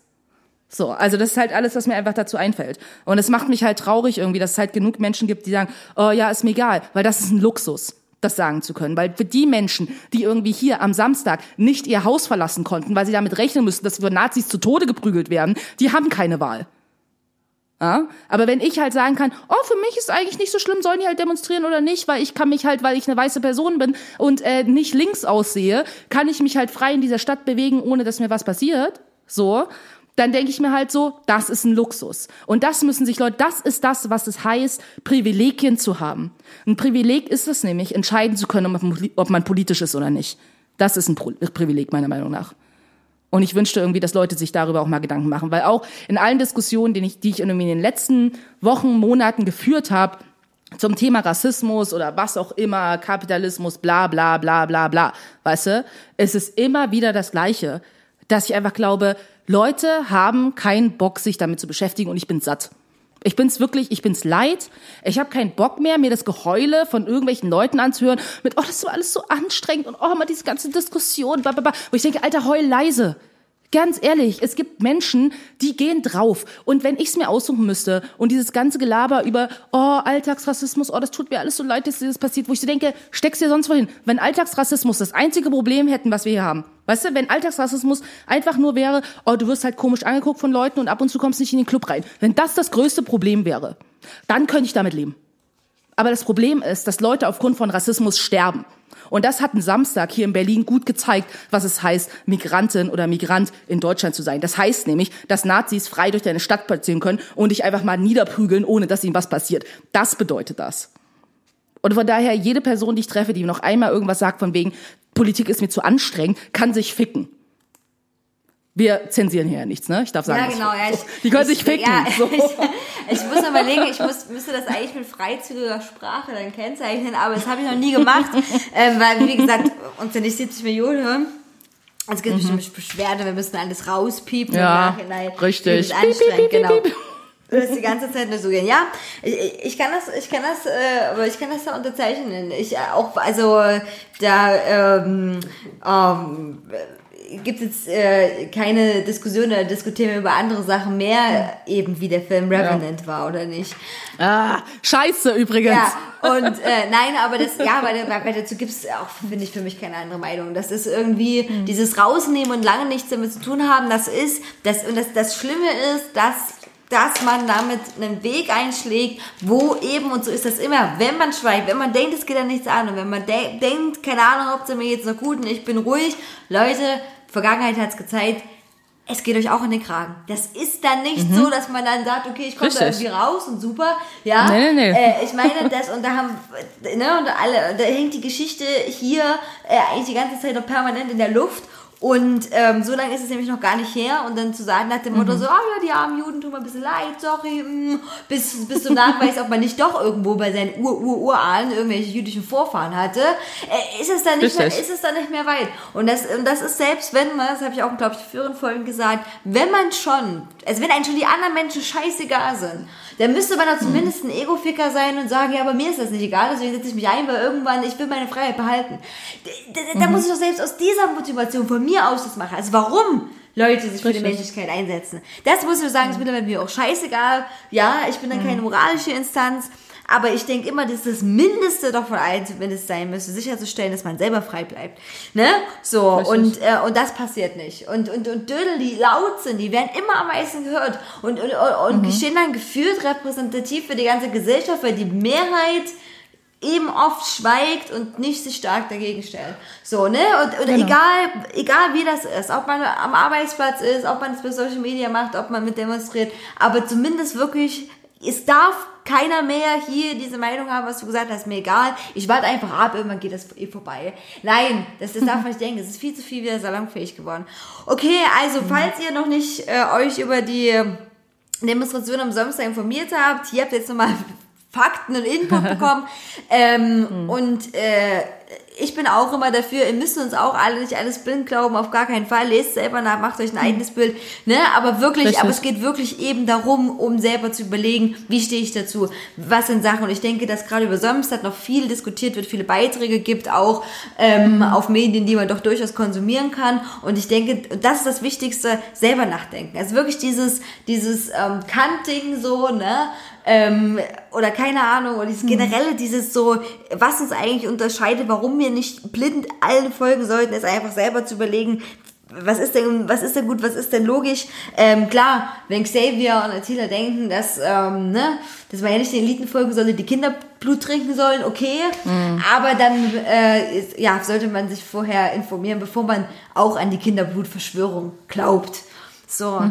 [SPEAKER 2] So, also das ist halt alles, was mir einfach dazu einfällt. Und es macht mich halt traurig irgendwie, dass es halt genug Menschen gibt, die sagen, oh ja, ist mir egal, weil das ist ein Luxus. Das sagen zu können. Weil für die Menschen, die irgendwie hier am Samstag nicht ihr Haus verlassen konnten, weil sie damit rechnen müssen, dass wir Nazis zu Tode geprügelt werden, die haben keine Wahl. Ja? Aber wenn ich halt sagen kann, oh, für mich ist eigentlich nicht so schlimm, sollen die halt demonstrieren oder nicht, weil ich kann mich halt, weil ich eine weiße Person bin und äh, nicht links aussehe, kann ich mich halt frei in dieser Stadt bewegen, ohne dass mir was passiert. So, dann denke ich mir halt so, das ist ein Luxus. Und das müssen sich Leute, das ist das, was es heißt, Privilegien zu haben. Ein Privileg ist es nämlich, entscheiden zu können, ob man, politisch ist oder nicht. Das ist ein Privileg meiner Meinung nach. Und ich wünschte irgendwie, dass Leute sich darüber auch mal Gedanken machen, weil auch in allen Diskussionen, die ich, die ich irgendwie in den letzten Wochen, Monaten geführt habe, zum Thema Rassismus oder was auch immer, Kapitalismus, bla bla bla bla bla, weißt du, es ist immer wieder das Gleiche, dass ich einfach glaube, Leute haben keinen Bock, sich damit zu beschäftigen und ich bin satt. Ich bin's wirklich, ich bin's leid. Ich habe keinen Bock mehr, mir das Geheule von irgendwelchen Leuten anzuhören mit, oh, das ist alles so anstrengend und oh, mal diese ganze Diskussion, bla, bla. Wo ich denke, Alter, heul leise. Ganz ehrlich, es gibt Menschen, die gehen drauf. Und wenn ich's mir aussuchen müsste und dieses ganze Gelaber über, oh, Alltagsrassismus, oh, das tut mir alles so leid, dass das passiert, wo ich so denke, steck's dir sonst wohin. Wenn Alltagsrassismus das einzige Problem hätten, was wir hier haben, weißt du, wenn Alltagsrassismus einfach nur wäre, oh, du wirst halt komisch angeguckt von Leuten und ab und zu kommst nicht in den Club rein. Wenn das das größte Problem wäre, dann könnte ich damit leben. Aber das Problem ist, dass Leute aufgrund von Rassismus sterben. Und das hat ein Samstag hier in Berlin gut gezeigt, was es heißt, Migrantin oder Migrant in Deutschland zu sein. Das heißt nämlich, dass Nazis frei durch deine Stadt spazieren können und dich einfach mal niederprügeln, ohne dass ihnen was passiert. Das bedeutet das. Und von daher, jede Person, die ich treffe, die noch einmal irgendwas sagt von wegen, Politik ist mir zu anstrengend, kann sich ficken. Wir zensieren hier ja nichts, ne? Ich darf sagen,
[SPEAKER 1] Ja, genau. Ja, ich,
[SPEAKER 2] die können
[SPEAKER 1] ich,
[SPEAKER 2] sich ficken.
[SPEAKER 1] Ja,
[SPEAKER 2] so.
[SPEAKER 1] ich, ich muss überlegen, ich muss, müsste das eigentlich mit freizügiger Sprache dann kennzeichnen, aber das habe ich noch nie gemacht, ähm, weil, wie gesagt, uns sind nicht 70 Millionen hören. Es gibt bestimmt Beschwerde, wir müssen alles rauspiepen
[SPEAKER 2] Mhm. Ja,
[SPEAKER 1] im Nachhinein.
[SPEAKER 2] richtig. Piep, piep, piep,
[SPEAKER 1] genau.
[SPEAKER 2] piep.
[SPEAKER 1] Das ist die ganze Zeit nur so gehen. Ja, ich, ich kann das, ich kann das, äh, aber ich kann das da unterzeichnen. Ich äh, auch, also da ähm, ähm, gibt es jetzt äh, keine Diskussion oder diskutieren wir über andere Sachen mehr, eben wie der Film Revenant war oder nicht.
[SPEAKER 2] Ah, scheiße übrigens.
[SPEAKER 1] Ja, und äh, nein, aber das, ja, weil, weil, dazu gibt's auch, finde ich, für mich keine andere Meinung. Das ist irgendwie dieses Rausnehmen und lange nichts damit zu tun haben, das ist, das, und das, das Schlimme ist, dass dass man damit einen Weg einschlägt, wo eben, und so ist das immer, wenn man schweigt, wenn man denkt, es geht ja nichts an, und wenn man de denkt, keine Ahnung, ob es mir jetzt noch gut und ich bin ruhig, Leute, Vergangenheit hat's gezeigt, es geht euch auch in den Kragen. Das ist dann nicht so, dass man dann sagt, okay, ich komme da
[SPEAKER 2] Mhm.
[SPEAKER 1] Irgendwie raus und super, ja.
[SPEAKER 2] Nee, nee, nee.
[SPEAKER 1] Äh, ich meine, das und da haben, ne, und alle, da hängt die Geschichte hier äh, eigentlich die ganze Zeit noch permanent in der Luft. Und ähm, so lange ist es nämlich noch gar nicht her. Und dann zu sagen nach dem
[SPEAKER 2] Mhm.
[SPEAKER 1] Motto so, oh ja, die armen Juden tun mir ein bisschen leid, sorry, mm, bis, bis du nachweist, ob man nicht doch irgendwo bei seinen Ur-Ur-Urahlen irgendwelche jüdischen Vorfahren hatte, äh, ist es dann nicht mehr, ist es dann nicht mehr weit. Und das, und das ist selbst, wenn man, das habe ich auch, glaube ich, in früheren Folgen gesagt, wenn man schon, also wenn einem schon die anderen Menschen scheißegal sind, dann müsste man doch zumindest ein Ego-Ficker sein und sagen, ja, aber mir ist das nicht egal, deswegen setze ich mich ein, weil irgendwann, ich will meine Freiheit behalten. Da, da, da muss ich doch selbst aus dieser Motivation von mir aus das machen. Also warum Leute sich für die. Menschlichkeit einsetzen? Das muss ich doch sagen, ist mittlerweile mir auch scheißegal. Ja, ich bin dann keine moralische Instanz, aber ich denke immer, dass das Mindeste doch von allen zumindest sein müsste, sicherzustellen, dass man selber frei bleibt. Ne? So,
[SPEAKER 2] Richtig.
[SPEAKER 1] und, äh, und das passiert nicht. Und, und, und Dödel, die laut sind, die werden immer am meisten gehört und, und, und, und stehen dann gefühlt repräsentativ für die ganze Gesellschaft, weil die Mehrheit eben oft schweigt und nicht sich stark dagegen stellt. So, ne? Und, und
[SPEAKER 2] Genau.
[SPEAKER 1] egal, egal wie das ist, ob man am Arbeitsplatz ist, ob man es bei Social Media macht, ob man mit demonstriert, aber zumindest wirklich, es darf keiner mehr hier diese Meinung haben, was du gesagt hast, mir egal. Ich warte einfach ab, irgendwann geht das eh vorbei. Nein, das, das darf man nicht denken. Das ist viel zu viel wieder salonfähig geworden. Okay, also falls ihr noch nicht äh, euch über die Demonstration am Samstag informiert habt, hier habt ihr jetzt nochmal Fakten und Input bekommen. ähm, Und äh, ich bin auch immer dafür, ihr müsst uns auch alle nicht alles blind glauben, auf gar keinen Fall. Lest selber nach, macht euch ein eigenes Bild, ne? Aber wirklich,
[SPEAKER 2] Richtig.
[SPEAKER 1] aber es geht wirklich eben darum, um selber zu überlegen, wie stehe ich dazu, was sind Sachen. Und ich denke, dass gerade über Samstag noch viel diskutiert wird, viele Beiträge gibt, auch ähm, auf Medien, die man doch durchaus konsumieren kann. Und ich denke, das ist das Wichtigste, selber nachdenken. Also wirklich dieses, dieses ähm, Kanting so, ne? Ähm, oder keine Ahnung, oder dieses generelle, dieses so, was uns eigentlich unterscheidet, warum wir nicht blind allen folgen sollten, ist einfach selber zu überlegen, was ist denn, was ist denn gut, was ist denn logisch? Ähm, klar, wenn Xavier und Attila denken, dass, ähm, ne, dass man ja nicht den Eliten folgen sollte, die Kinder Blut trinken sollen, okay, aber dann, äh, ist, ja, sollte man sich vorher informieren, bevor man auch an die Kinderblutverschwörung glaubt. So.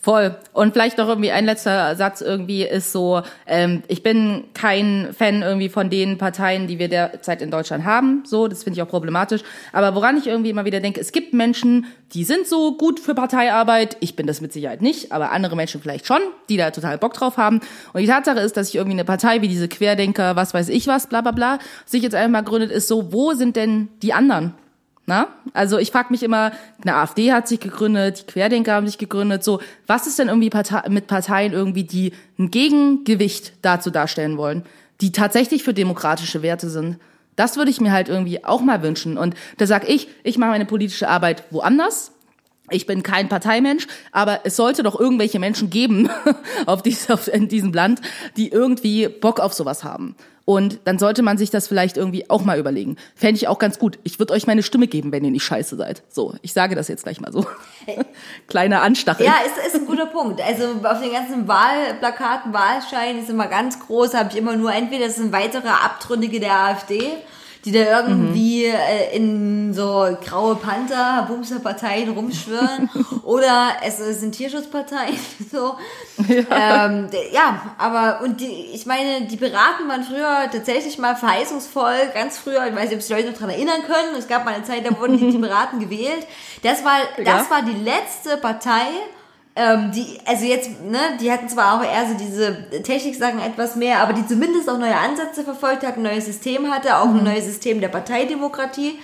[SPEAKER 2] Voll. Und vielleicht noch irgendwie ein letzter Satz irgendwie ist so, ähm, ich bin kein Fan irgendwie von den Parteien, die wir derzeit in Deutschland haben. So, das finde ich auch problematisch. Aber woran ich irgendwie immer wieder denke, es gibt Menschen, die sind so gut für Parteiarbeit. Ich bin das mit Sicherheit nicht, aber andere Menschen vielleicht schon, die da total Bock drauf haben. Und die Tatsache ist, dass sich irgendwie eine Partei wie diese Querdenker, was weiß ich was, bla bla bla, sich jetzt einmal gründet, ist so, wo sind denn die anderen? Na? Also ich frage mich immer, eine AfD hat sich gegründet, die Querdenker haben sich gegründet, so, was ist denn irgendwie Partei mit Parteien irgendwie, die ein Gegengewicht dazu darstellen wollen, die tatsächlich für demokratische Werte sind? Das würde ich mir halt irgendwie auch mal wünschen. Und da sag ich, ich mache meine politische Arbeit woanders. Ich bin kein Parteimensch, aber es sollte doch irgendwelche Menschen geben auf, dies, auf in diesem Land, die irgendwie Bock auf sowas haben. Und dann sollte man sich das vielleicht irgendwie auch mal überlegen. Fände ich auch ganz gut. Ich würde euch meine Stimme geben, wenn ihr nicht scheiße seid. So, ich sage das jetzt gleich mal so. Kleiner Anstachel.
[SPEAKER 1] Ja, ist, ist ein guter Punkt. Also auf den ganzen Wahlplakaten, Wahlscheinen ist immer ganz groß, habe ich immer nur entweder es sind weitere Abtrünnige der AfD, die da irgendwie äh, in so graue Panther, Bumserparteien rumschwirren oder es sind Tierschutzparteien, so. Ja. Ähm, ja, aber und die, ich meine, die Piraten waren früher tatsächlich mal verheißungsvoll, ganz früher, ich weiß nicht, ob sich Leute noch dran erinnern können, es gab mal eine Zeit, da wurden die, die Piraten gewählt. Das war, das
[SPEAKER 2] Ja.
[SPEAKER 1] war die letzte Partei, ähm, die, also jetzt, ne, die hatten zwar auch eher so diese Techniksachen etwas mehr, aber die zumindest auch neue Ansätze verfolgt hat, ein neues System hatte, auch ein neues System der Parteidemokratie.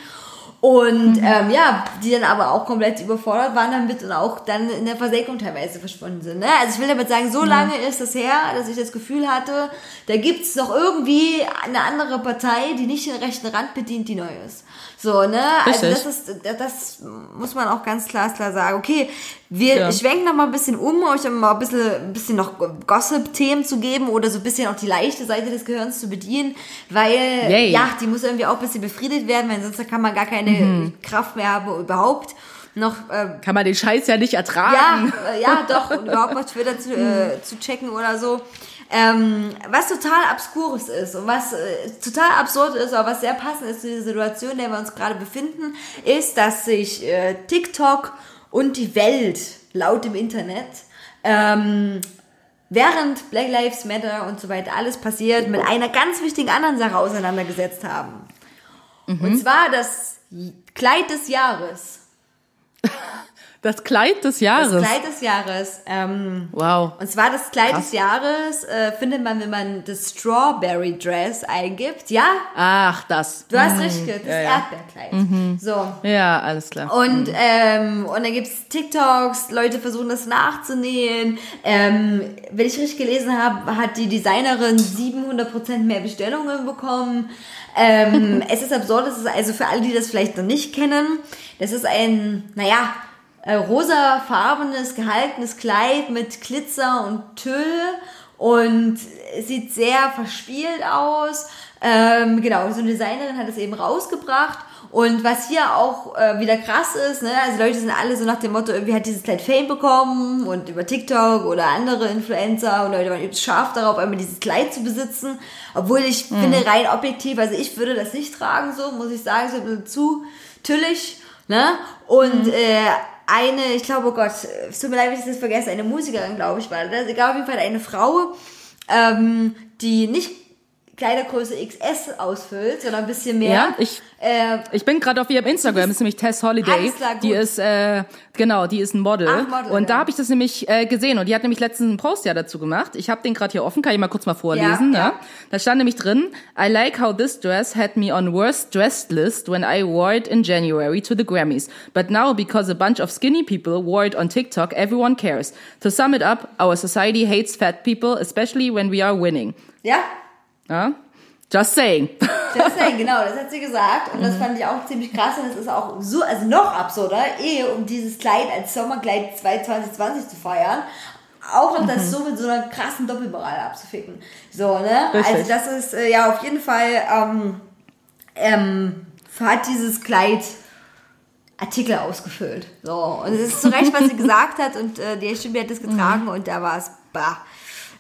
[SPEAKER 1] Und ähm, ja, die dann aber auch komplett überfordert waren damit und auch dann in der Versenkung teilweise verschwunden sind. Ne? Also ich will damit sagen, so lange ist das her, dass ich das Gefühl hatte, da gibt's noch irgendwie eine andere Partei, die nicht den rechten Rand bedient, die neu ist. So, ne? Also
[SPEAKER 2] Richtig.
[SPEAKER 1] das ist, das muss man auch ganz klar, klar sagen. Okay, wir
[SPEAKER 2] Ja.
[SPEAKER 1] schwenken noch mal ein bisschen um, euch mal ein bisschen, ein bisschen noch Gossip-Themen zu geben oder so ein bisschen auch die leichte Seite des Gehirns zu bedienen, weil,
[SPEAKER 2] Yay.
[SPEAKER 1] ja, die muss irgendwie auch ein bisschen befriedet werden, weil sonst kann man gar keine
[SPEAKER 2] Mhm.
[SPEAKER 1] Kraft mehr haben überhaupt noch, äh,
[SPEAKER 2] Kann man den Scheiß ja nicht
[SPEAKER 1] ja,
[SPEAKER 2] ertragen.
[SPEAKER 1] äh, ja, doch, überhaupt mal Twitter zu, äh, zu checken oder so. Ähm, was total abskures ist und was äh, total absurd ist, aber was sehr passend ist zu dieser Situation, in der wir uns gerade befinden, ist, dass sich äh, TikTok und die Welt laut dem Internet ähm, während Black Lives Matter und so weiter alles passiert, mit einer ganz wichtigen anderen Sache auseinandergesetzt haben. Und zwar das Kleid des Jahres.
[SPEAKER 2] Das Kleid des
[SPEAKER 1] Das
[SPEAKER 2] Jahres.
[SPEAKER 1] Kleid des Jahres. Ähm,
[SPEAKER 2] Wow.
[SPEAKER 1] Und zwar das Kleid
[SPEAKER 2] Krass.
[SPEAKER 1] des Jahres äh, findet man, wenn man das Strawberry Dress eingibt. Ja,
[SPEAKER 2] Ach, das.
[SPEAKER 1] du hast richtig gehört, das
[SPEAKER 2] ja, ja.
[SPEAKER 1] Erdbeerkleid. So.
[SPEAKER 2] Ja, alles klar.
[SPEAKER 1] Und, ähm, und dann gibt's TikToks, Leute versuchen das nachzunähen. Ähm, wenn ich richtig gelesen habe, hat die Designerin 700% mehr Bestellungen bekommen. Ähm, es ist absurd, es ist also für alle, die das vielleicht noch nicht kennen, das ist ein, naja, äh, rosafarbenes, gehaltenes Kleid mit Glitzer und Tüll und es sieht sehr verspielt aus. Ähm, genau, so eine Designerin hat es eben rausgebracht. Und was hier auch äh, wieder krass ist, ne, also Leute sind alle so nach dem Motto, irgendwie hat dieses Kleid Fame bekommen und über TikTok oder andere Influencer und Leute waren übelst scharf darauf, einmal dieses Kleid zu besitzen. Obwohl ich finde, rein objektiv, also ich würde das nicht tragen, so muss ich sagen, so ein bisschen zu tüllig, ne? Und äh, eine, ich glaube, oh Gott, es tut mir leid, wenn ich das vergesse, eine Musikerin, glaube ich, war das. Egal, auf jeden Fall eine Frau, ähm, die nicht Kleidergröße XS ausfüllt, sondern ein bisschen mehr.
[SPEAKER 2] Ja, ich-
[SPEAKER 1] äh,
[SPEAKER 2] Ich bin gerade auf ihrem Instagram, das ist nämlich Tess Holiday.
[SPEAKER 1] Klar,
[SPEAKER 2] die ist äh, genau, die ist ein Model.
[SPEAKER 1] Ach, Model,
[SPEAKER 2] und da
[SPEAKER 1] ja.
[SPEAKER 2] habe ich das nämlich äh, gesehen und die hat nämlich letztens einen Post ja dazu gemacht. Ich habe den gerade hier offen, kann ich mal kurz mal vorlesen.
[SPEAKER 1] Ja,
[SPEAKER 2] Ja,
[SPEAKER 1] ja.
[SPEAKER 2] Da stand nämlich drin: I like how this dress had me on worst dressed list when I wore it in January to the Grammys, but now because a bunch of skinny people wore it on TikTok, everyone cares. To sum it up, our society hates fat people, especially when we are winning.
[SPEAKER 1] ja,
[SPEAKER 2] Ja? Just saying.
[SPEAKER 1] Deswegen, genau, das hat sie gesagt. Und
[SPEAKER 2] Mhm.
[SPEAKER 1] das fand ich auch ziemlich krass. Und es ist auch so, also noch absurder, ehe um dieses Kleid als Sommerkleid 2020 zu feiern. Auch noch das so mit so einer krassen Doppelmoral abzuficken. So, ne?
[SPEAKER 2] Mhm. Richtig.
[SPEAKER 1] Also das ist äh, ja auf jeden Fall, ähm, ähm, hat dieses Kleid Artikel ausgefüllt. So, und es ist zu Recht, was sie gesagt hat und äh, die Stimme hat das getragen und da war es bah.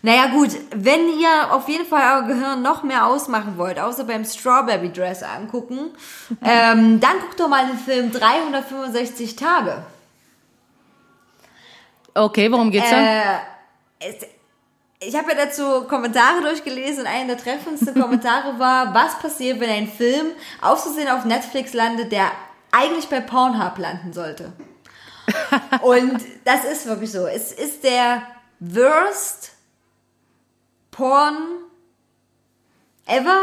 [SPEAKER 1] Naja gut, wenn ihr auf jeden Fall euer Gehirn noch mehr ausmachen wollt, außer beim Strawberry Dress angucken, ähm, dann guckt doch mal den Film 365 Tage.
[SPEAKER 2] Okay, worum geht's da?
[SPEAKER 1] Äh, es, ich habe ja dazu Kommentare durchgelesen und einer der treffendsten Kommentare war, was passiert, wenn ein Film auszusehen auf Netflix landet, der eigentlich bei Pornhub landen sollte. und das ist wirklich so. Es ist der worst Porn ever.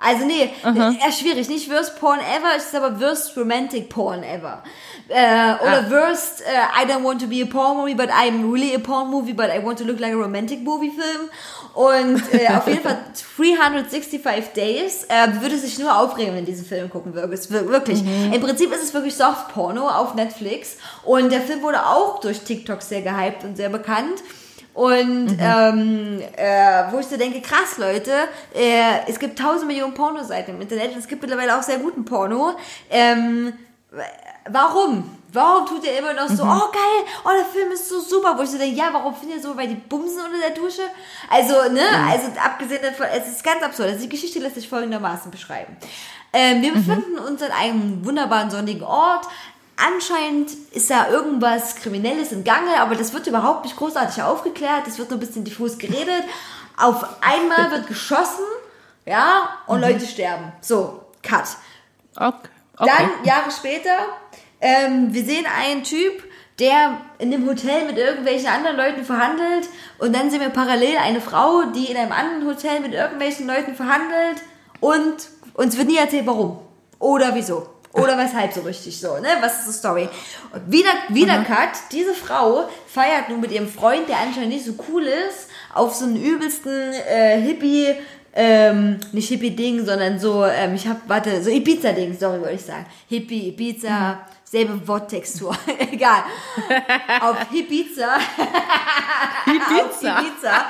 [SPEAKER 1] Also nee, eher schwierig. Nicht worst Porn ever, es ist aber worst romantic Porn ever. Äh, oder worst, äh, I don't want to be a porn movie, but I'm really a porn movie, but I want to look like a romantic movie film. Und äh, auf jeden Fall 365 Days äh, würde sich nur aufregen, wenn diesen Film gucken würde. Es wir- wirklich. Im Prinzip ist es wirklich Soft Porno auf Netflix. Und der Film wurde auch durch TikTok sehr gehypt und sehr bekannt. Und ähm, äh, wo ich so denke, krass Leute, äh, es gibt tausend Millionen Pornoseiten im Internet und es gibt mittlerweile auch sehr guten Porno. Ähm, warum? Warum tut ihr immer noch so, oh geil, oh der Film ist so super, wo ich so denke, ja, warum findet ihr so, weil die bumsen unter der Dusche? Also, ne, also abgesehen davon, es ist ganz absurd, also die Geschichte lässt sich folgendermaßen beschreiben. Ähm, wir befinden uns an einem wunderbaren sonnigen Ort, anscheinend ist da irgendwas Kriminelles im Gange, aber das wird überhaupt nicht großartig aufgeklärt, es wird nur ein bisschen diffus geredet. Auf einmal wird geschossen, ja, und Leute sterben. So, cut.
[SPEAKER 2] Okay. okay.
[SPEAKER 1] Dann, Jahre später, ähm, wir sehen einen Typ, der in dem Hotel mit irgendwelchen anderen Leuten verhandelt und dann sehen wir parallel eine Frau, die in einem anderen Hotel mit irgendwelchen Leuten verhandelt und uns wird nie erzählt, warum oder wieso oder weshalb so richtig so, ne? Was ist die Story? Und wieder, wieder Cut, diese Frau feiert nun mit ihrem Freund, der anscheinend nicht so cool ist, auf so einen übelsten äh, Hippie, ähm, nicht Hippie-Ding, sondern so, ähm, ich hab, warte, so Ibiza-Ding, sorry, wollte ich sagen. Hippie, Ibiza, selbe Worttextur, egal. Auf Ibiza, auf
[SPEAKER 2] Pizza.
[SPEAKER 1] Ibiza,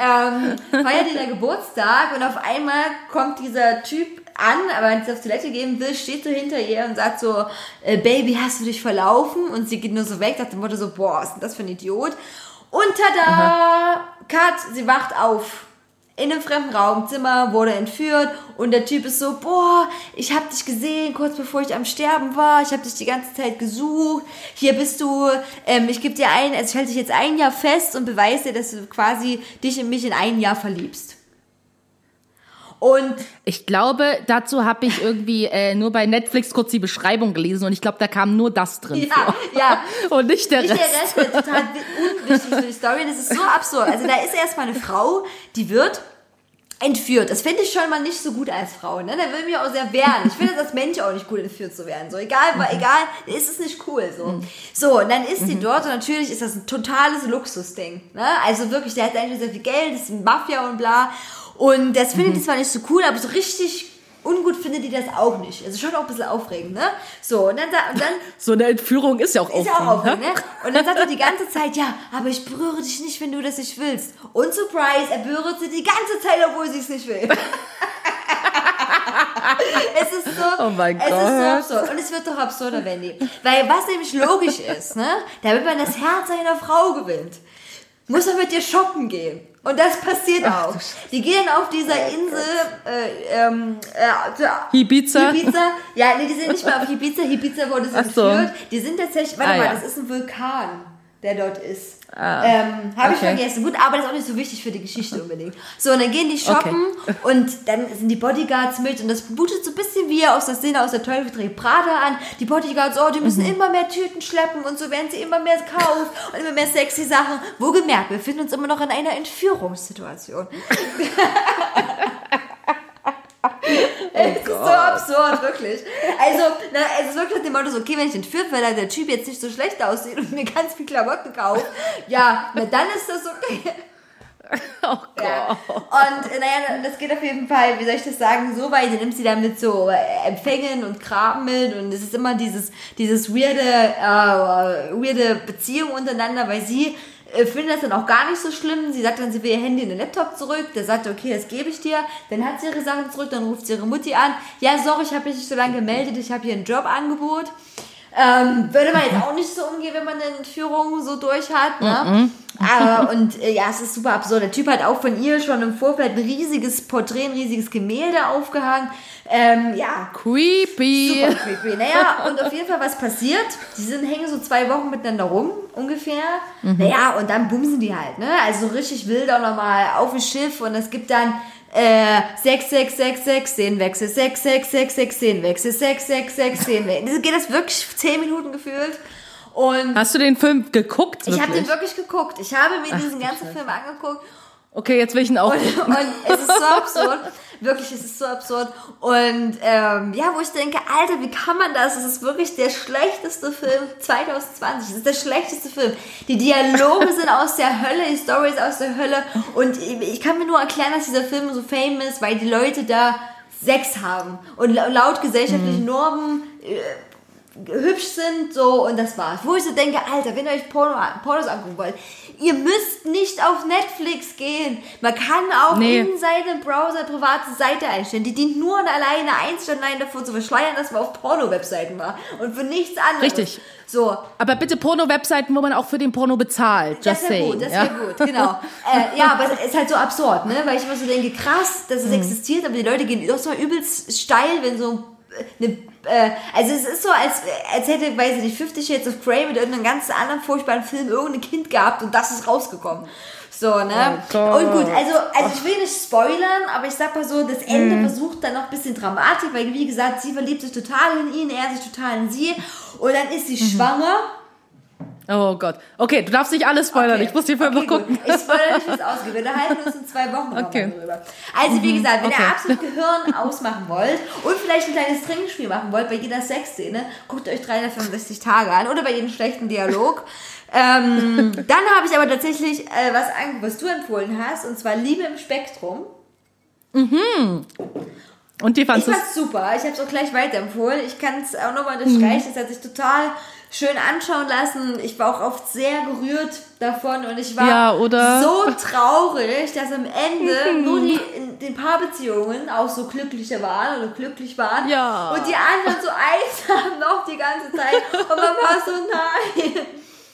[SPEAKER 1] ähm, feiert ihr Geburtstag und auf einmal kommt dieser Typ an, aber wenn sie auf Toilette gehen will, steht so hinter ihr und sagt so, äh, Baby, hast du dich verlaufen? Und sie geht nur so weg, nach dem Motto so, boah, was ist denn das für ein Idiot? Und tada, Cut, sie wacht auf. In einem fremden Raumzimmer, wurde entführt und der Typ ist so, boah, ich hab dich gesehen, kurz bevor ich am Sterben war, ich hab dich die ganze Zeit gesucht, hier bist du, ähm, ich gebe dir ein, also ich halte dich jetzt ein Jahr fest und beweise dir, dass du quasi dich in mich in ein Jahr verliebst. Und
[SPEAKER 2] Ich glaube, dazu habe ich irgendwie äh, nur bei Netflix kurz die Beschreibung gelesen und ich glaube, da kam nur das drin
[SPEAKER 1] Ja,
[SPEAKER 2] vor.
[SPEAKER 1] ja.
[SPEAKER 2] Und nicht der
[SPEAKER 1] Nicht
[SPEAKER 2] Rest.
[SPEAKER 1] der Rest total unwichtig für die Story. Das ist so absurd. Also da ist erstmal eine Frau, die wird entführt. Das finde ich schon mal nicht so gut als Frau. Ne? Da will mich auch sehr wehren. Ich finde es als Mensch auch nicht gut, entführt zu werden. So egal,
[SPEAKER 2] Mhm.
[SPEAKER 1] egal, ist es nicht cool. So, so und dann ist sie dort und natürlich ist das ein totales Luxusding. Ne? Also wirklich, der hat eigentlich sehr viel Geld, ist Mafia und bla. Und das
[SPEAKER 2] Mhm.
[SPEAKER 1] findet die zwar nicht so cool, aber so richtig ungut findet die das auch nicht. Also schon auch ein bisschen aufregend, ne? So, und dann, und dann
[SPEAKER 2] So eine Entführung ist ja auch
[SPEAKER 1] ist ja auch
[SPEAKER 2] aufregend.
[SPEAKER 1] aufregend, ne? Und dann sagt er die ganze Zeit, ja, aber ich berühre dich nicht, wenn du das nicht willst. Und Surprise, er berührt sie die ganze Zeit, obwohl sie es nicht will. es ist so,
[SPEAKER 2] Oh mein
[SPEAKER 1] es ist so
[SPEAKER 2] Gott.
[SPEAKER 1] absurd. Und es wird doch absurder, Wendy. Weil was nämlich logisch ist, ne? Damit man das Herz einer Frau gewinnt, muss man mit dir shoppen gehen. Und das passiert auch. Die gehen auf dieser Insel, äh, ähm, äh, zu-
[SPEAKER 2] Ibiza?
[SPEAKER 1] Ibiza. Ja, nee, die sind nicht mehr auf Ibiza. Ibiza wurde so
[SPEAKER 2] Ach so.
[SPEAKER 1] entführt. Die sind tatsächlich, warte
[SPEAKER 2] Ah,
[SPEAKER 1] mal,
[SPEAKER 2] ja.
[SPEAKER 1] das ist ein Vulkan, der dort ist. ähm, Habe ich
[SPEAKER 2] Ah, okay.
[SPEAKER 1] vergessen. Gut, aber das ist auch nicht so wichtig für die Geschichte unbedingt. So, und dann gehen die shoppen und dann sind die Bodyguards mit und das mutet so ein bisschen wie aus der Szene aus der Teufel trägt Prada an. Die Bodyguards, oh, die müssen
[SPEAKER 2] Mhm.
[SPEAKER 1] immer mehr Tüten schleppen und so werden sie immer mehr kaufen und immer mehr sexy Sachen. Wo gemerkt, wir befinden uns immer noch in einer Entführungssituation. es ist so absurd, wirklich. Also, na, es ist wirklich dem Motto so, okay, wenn ich entführt werde, der Typ jetzt nicht so schlecht aussieht und mir ganz viel Klamotten kauft, ja, na dann ist das okay.
[SPEAKER 2] Oh Gott.
[SPEAKER 1] Ja. Und naja, das geht auf jeden Fall, wie soll ich das sagen, so weit, du nimmst sie dann mit so äh, Empfängen und Kram mit und es ist immer dieses, dieses weirde, äh, weirde Beziehung untereinander, weil sie findet das dann auch gar nicht so schlimm. Sie sagt dann, sie will ihr Handy in den Laptop zurück. Der sagt, okay, das gebe ich dir. Dann hat sie ihre Sachen zurück, dann ruft sie ihre Mutti an. Ja, sorry, ich habe mich nicht so lange gemeldet, ich habe hier ein Jobangebot. Ähm, würde man jetzt auch nicht so umgehen, wenn man eine Entführung so durch hat, ne? Aber, und äh, ja, es ist super absurd. Der Typ hat auch von ihr schon im Vorfeld ein riesiges Porträt, ein riesiges Gemälde aufgehangen. Ähm, ja,
[SPEAKER 2] Creepy.
[SPEAKER 1] super creepy. Naja, und auf jeden Fall, was passiert? Die sind, hängen so zwei Wochen miteinander rum, ungefähr. Naja, und dann bumsen die halt, ne? Also so richtig wild auch nochmal auf dem Schiff und es gibt dann äh, 6, 6, 6, 6, Szenenwechsel, 6, 6, 6, 6, Szenenwechsel, 6, 6, 6, Szenenwechsel. Geht das wirklich 10 Minuten gefühlt. Und
[SPEAKER 2] Hast du den Film geguckt?
[SPEAKER 1] ich habe
[SPEAKER 2] wirklich?
[SPEAKER 1] den wirklich geguckt. Ich habe mir diesen ganzen Film angeguckt
[SPEAKER 2] Okay, jetzt will ich ihn auch.
[SPEAKER 1] und, und es ist so absurd. Wirklich, es ist so absurd. Und ähm, ja, wo ich denke, Alter, wie kann man das? Es ist wirklich der schlechteste Film 2020. Es ist der schlechteste Film. Die Dialoge sind aus der Hölle, die Story ist aus der Hölle. Und ich kann mir nur erklären, dass dieser Film so fame ist, weil die Leute da Sex haben. Und la- laut gesellschaftlichen Normen äh, hübsch sind, so, und das war's. Wo ich so denke, Alter, wenn ihr euch Porno, Pornos angucken wollt, ihr müsst nicht auf Netflix gehen. Man kann auch
[SPEAKER 2] Nee.
[SPEAKER 1] in seinem Browser private Seite einstellen. Die dient nur und alleine eins und allein davor zu verschleiern, dass man auf Porno-Webseiten war. Und für nichts anderes.
[SPEAKER 2] Richtig.
[SPEAKER 1] So,
[SPEAKER 2] Aber bitte Porno-Webseiten, wo man auch für den Porno bezahlt. Just
[SPEAKER 1] das wäre gut, das
[SPEAKER 2] ja?
[SPEAKER 1] wäre gut, genau. äh, ja, aber es ist halt so absurd, ne? Weil ich immer so denke, krass, dass
[SPEAKER 2] Mhm.
[SPEAKER 1] es existiert, aber die Leute gehen doch so übelst steil, wenn so eine, äh, also es ist so, als, als hätte, weiß ich nicht, 50 Shades of Grey mit irgendeinem ganz anderen furchtbaren Film irgendein Kind gehabt und das ist rausgekommen. So, ne?
[SPEAKER 2] Oh
[SPEAKER 1] und gut, also, also ich will nicht spoilern, aber ich sag mal so, das Ende
[SPEAKER 2] Mhm.
[SPEAKER 1] versucht dann noch ein bisschen Dramatik, weil wie gesagt, sie verliebt sich total in ihn, er sich total in sie und dann ist sie
[SPEAKER 2] Mhm.
[SPEAKER 1] schwanger.
[SPEAKER 2] Oh Gott. Okay, du darfst nicht alles spoilern. Ich muss die Filme
[SPEAKER 1] okay,
[SPEAKER 2] gucken.
[SPEAKER 1] Gut. Ich spoilere nicht, ausgeht. Wir unterhalten uns in zwei Wochen
[SPEAKER 2] Okay.
[SPEAKER 1] mal darüber. Also, wie gesagt, wenn
[SPEAKER 2] okay.
[SPEAKER 1] ihr absolut Gehirn ausmachen wollt und vielleicht ein kleines Trinkspiel machen wollt bei jeder Sexszene, guckt euch 365 Tage an oder bei jedem schlechten Dialog. ähm, dann habe ich aber tatsächlich äh, was, an, was du empfohlen hast, und zwar Liebe im Spektrum.
[SPEAKER 2] Und die
[SPEAKER 1] Ich
[SPEAKER 2] fandst du
[SPEAKER 1] fand's super. Ich habe es auch gleich weiterempfohlen. Ich kann es auch nochmal unterstreichen. Es hat sich total schön anschauen lassen. Ich war auch oft sehr gerührt davon und ich war
[SPEAKER 2] Ja, oder?
[SPEAKER 1] so traurig, dass am Ende nur die in den Paarbeziehungen auch so glücklicher waren oder glücklich waren.
[SPEAKER 2] Ja.
[SPEAKER 1] Und die anderen so einsam noch die ganze Zeit. Und man war so, nein.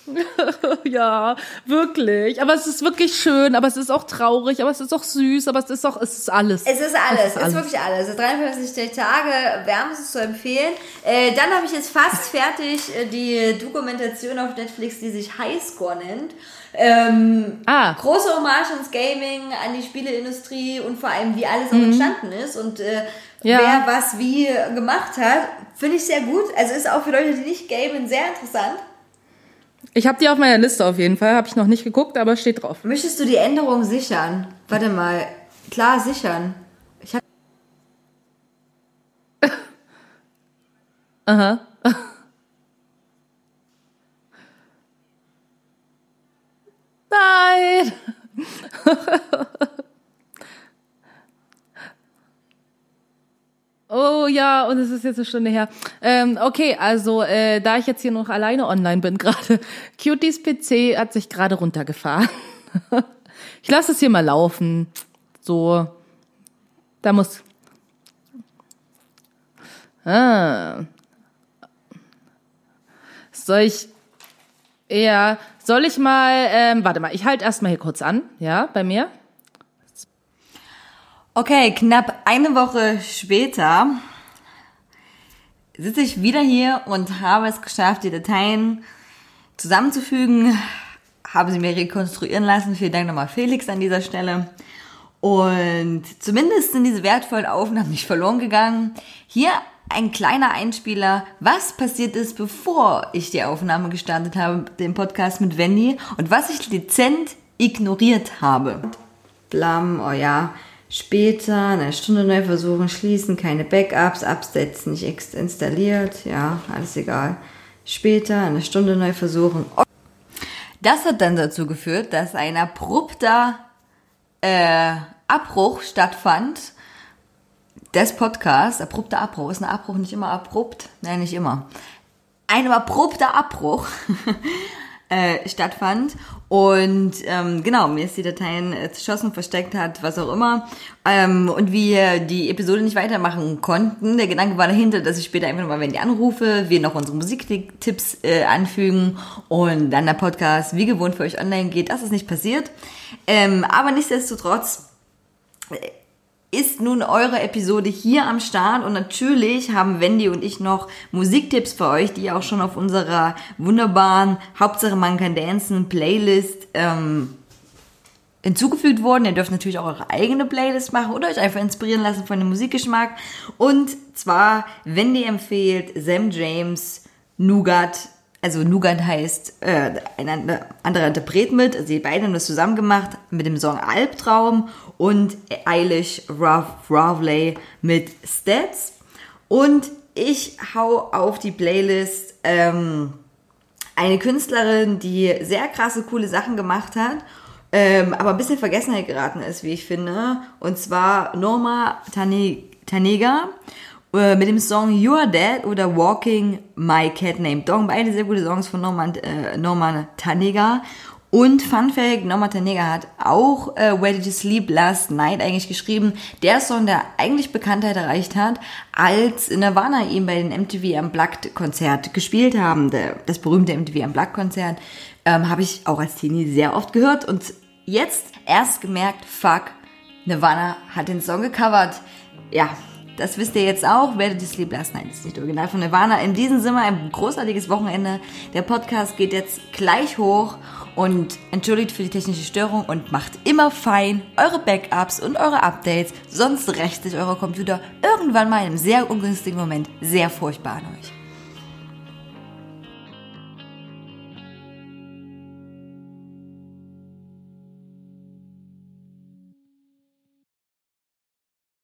[SPEAKER 2] Ja, wirklich. Aber es ist wirklich schön, aber es ist auch traurig, aber es ist auch süß, aber es ist auch, es ist alles.
[SPEAKER 1] Es ist alles, es ist,
[SPEAKER 2] alles.
[SPEAKER 1] wirklich alles. Also 53 Tage wärmstens zu empfehlen. Äh, dann habe ich jetzt fast fertig äh, die Dokumentation auf Netflix, die sich Highscore nennt. Ähm,
[SPEAKER 2] Ah.
[SPEAKER 1] Große Hommage ans Gaming, an die Spieleindustrie und vor allem, wie alles auch
[SPEAKER 2] Mhm.
[SPEAKER 1] entstanden ist und äh,
[SPEAKER 2] Ja.
[SPEAKER 1] wer was wie gemacht hat. Finde ich sehr gut. Also ist auch für Leute, die nicht gamen, sehr interessant.
[SPEAKER 2] Ich habe die auf meiner Liste auf jeden Fall, habe ich noch nicht geguckt, aber steht drauf.
[SPEAKER 1] Möchtest du die Änderung sichern? Warte mal. Klar, sichern. Ich hab
[SPEAKER 2] Aha. Nein. Oh ja, und es ist jetzt eine Stunde her. Ähm, okay, also äh, da ich jetzt hier noch alleine online bin gerade, Cuties PC hat sich gerade runtergefahren. ich lasse es hier mal laufen. So, da muss. Ah. Soll ich. Ja, soll ich mal. Ähm, warte mal, ich halte erstmal hier kurz an, ja, bei mir.
[SPEAKER 1] Okay, knapp eine Woche später sitze ich wieder hier und habe es geschafft, die Dateien zusammenzufügen, habe sie mir rekonstruieren lassen. Vielen Dank nochmal Felix an dieser Stelle. Und zumindest sind diese wertvollen Aufnahmen nicht verloren gegangen. Hier ein kleiner Einspieler, was passiert ist, bevor ich die Aufnahme gestartet habe, den Podcast mit Wendy und was ich dezent ignoriert habe. Blam, oh ja, später, eine Stunde neu versuchen, schließen, keine Backups, Updates nicht installiert, ja, alles egal. Später, eine Stunde neu versuchen. Das hat dann dazu geführt, dass ein abrupter äh, Abbruch stattfand des Podcasts. Abrupter Abbruch. Ist ein Abbruch nicht immer abrupt? Nein, nicht immer. Ein abrupter Abbruch äh, stattfand. Und ähm, genau, mir ist die Dateien zerschossen, versteckt hat, was auch immer. Ähm, und wir die Episode nicht weitermachen konnten. Der Gedanke war dahinter, dass ich später einfach nochmal, wenn die anrufe, wir noch unsere Musiktipps äh, anfügen und dann der Podcast wie gewohnt für euch online geht. Das ist nicht passiert. Ähm, aber nichtsdestotrotz ist nun eure Episode hier am Start und natürlich haben Wendy und ich noch Musiktipps für euch, die auch schon auf unserer wunderbaren Hauptsache man kann dancen Playlist ähm, hinzugefügt wurden. Ihr dürft natürlich auch eure eigene Playlist machen oder euch einfach inspirieren lassen von dem Musikgeschmack. Und zwar, Wendy empfiehlt Sam James Nougat also Nougat heißt äh, ein anderer Interpret mit, also die beiden haben das zusammen gemacht mit dem Song Albtraum und Eilish Ravley mit Stats. Und ich hau auf die Playlist ähm, eine Künstlerin, die sehr krasse, coole Sachen gemacht hat, ähm, aber ein bisschen Vergessenheit geraten ist, wie ich finde. Und zwar Norma Tane Tanega äh, mit dem Song You Are Dead oder Walking My Cat Named Dog. Beide sehr gute Songs von Norman, äh, Norman Tanega. Und Fun Fact, Tanega hat auch äh, Where Did You Sleep Last Night eigentlich geschrieben. Der Song, der eigentlich Bekanntheit erreicht hat, als Nirvana ihn bei den MTV Unplugged Konzert gespielt haben. Der, das berühmte MTV Unplugged Konzert ähm, habe ich auch als Teenie sehr oft gehört und jetzt erst gemerkt, fuck, Nirvana hat den Song gecovert. Ja, das wisst ihr jetzt auch. Werdet ihr Sleep Last Night ist nicht original von Nirvana. In diesem Sinne ein großartiges Wochenende. Der Podcast geht jetzt gleich hoch und entschuldigt für die technische Störung und macht immer fein eure Backups und eure Updates. Sonst rächt sich euer Computer irgendwann mal in einem sehr ungünstigen Moment sehr furchtbar an euch.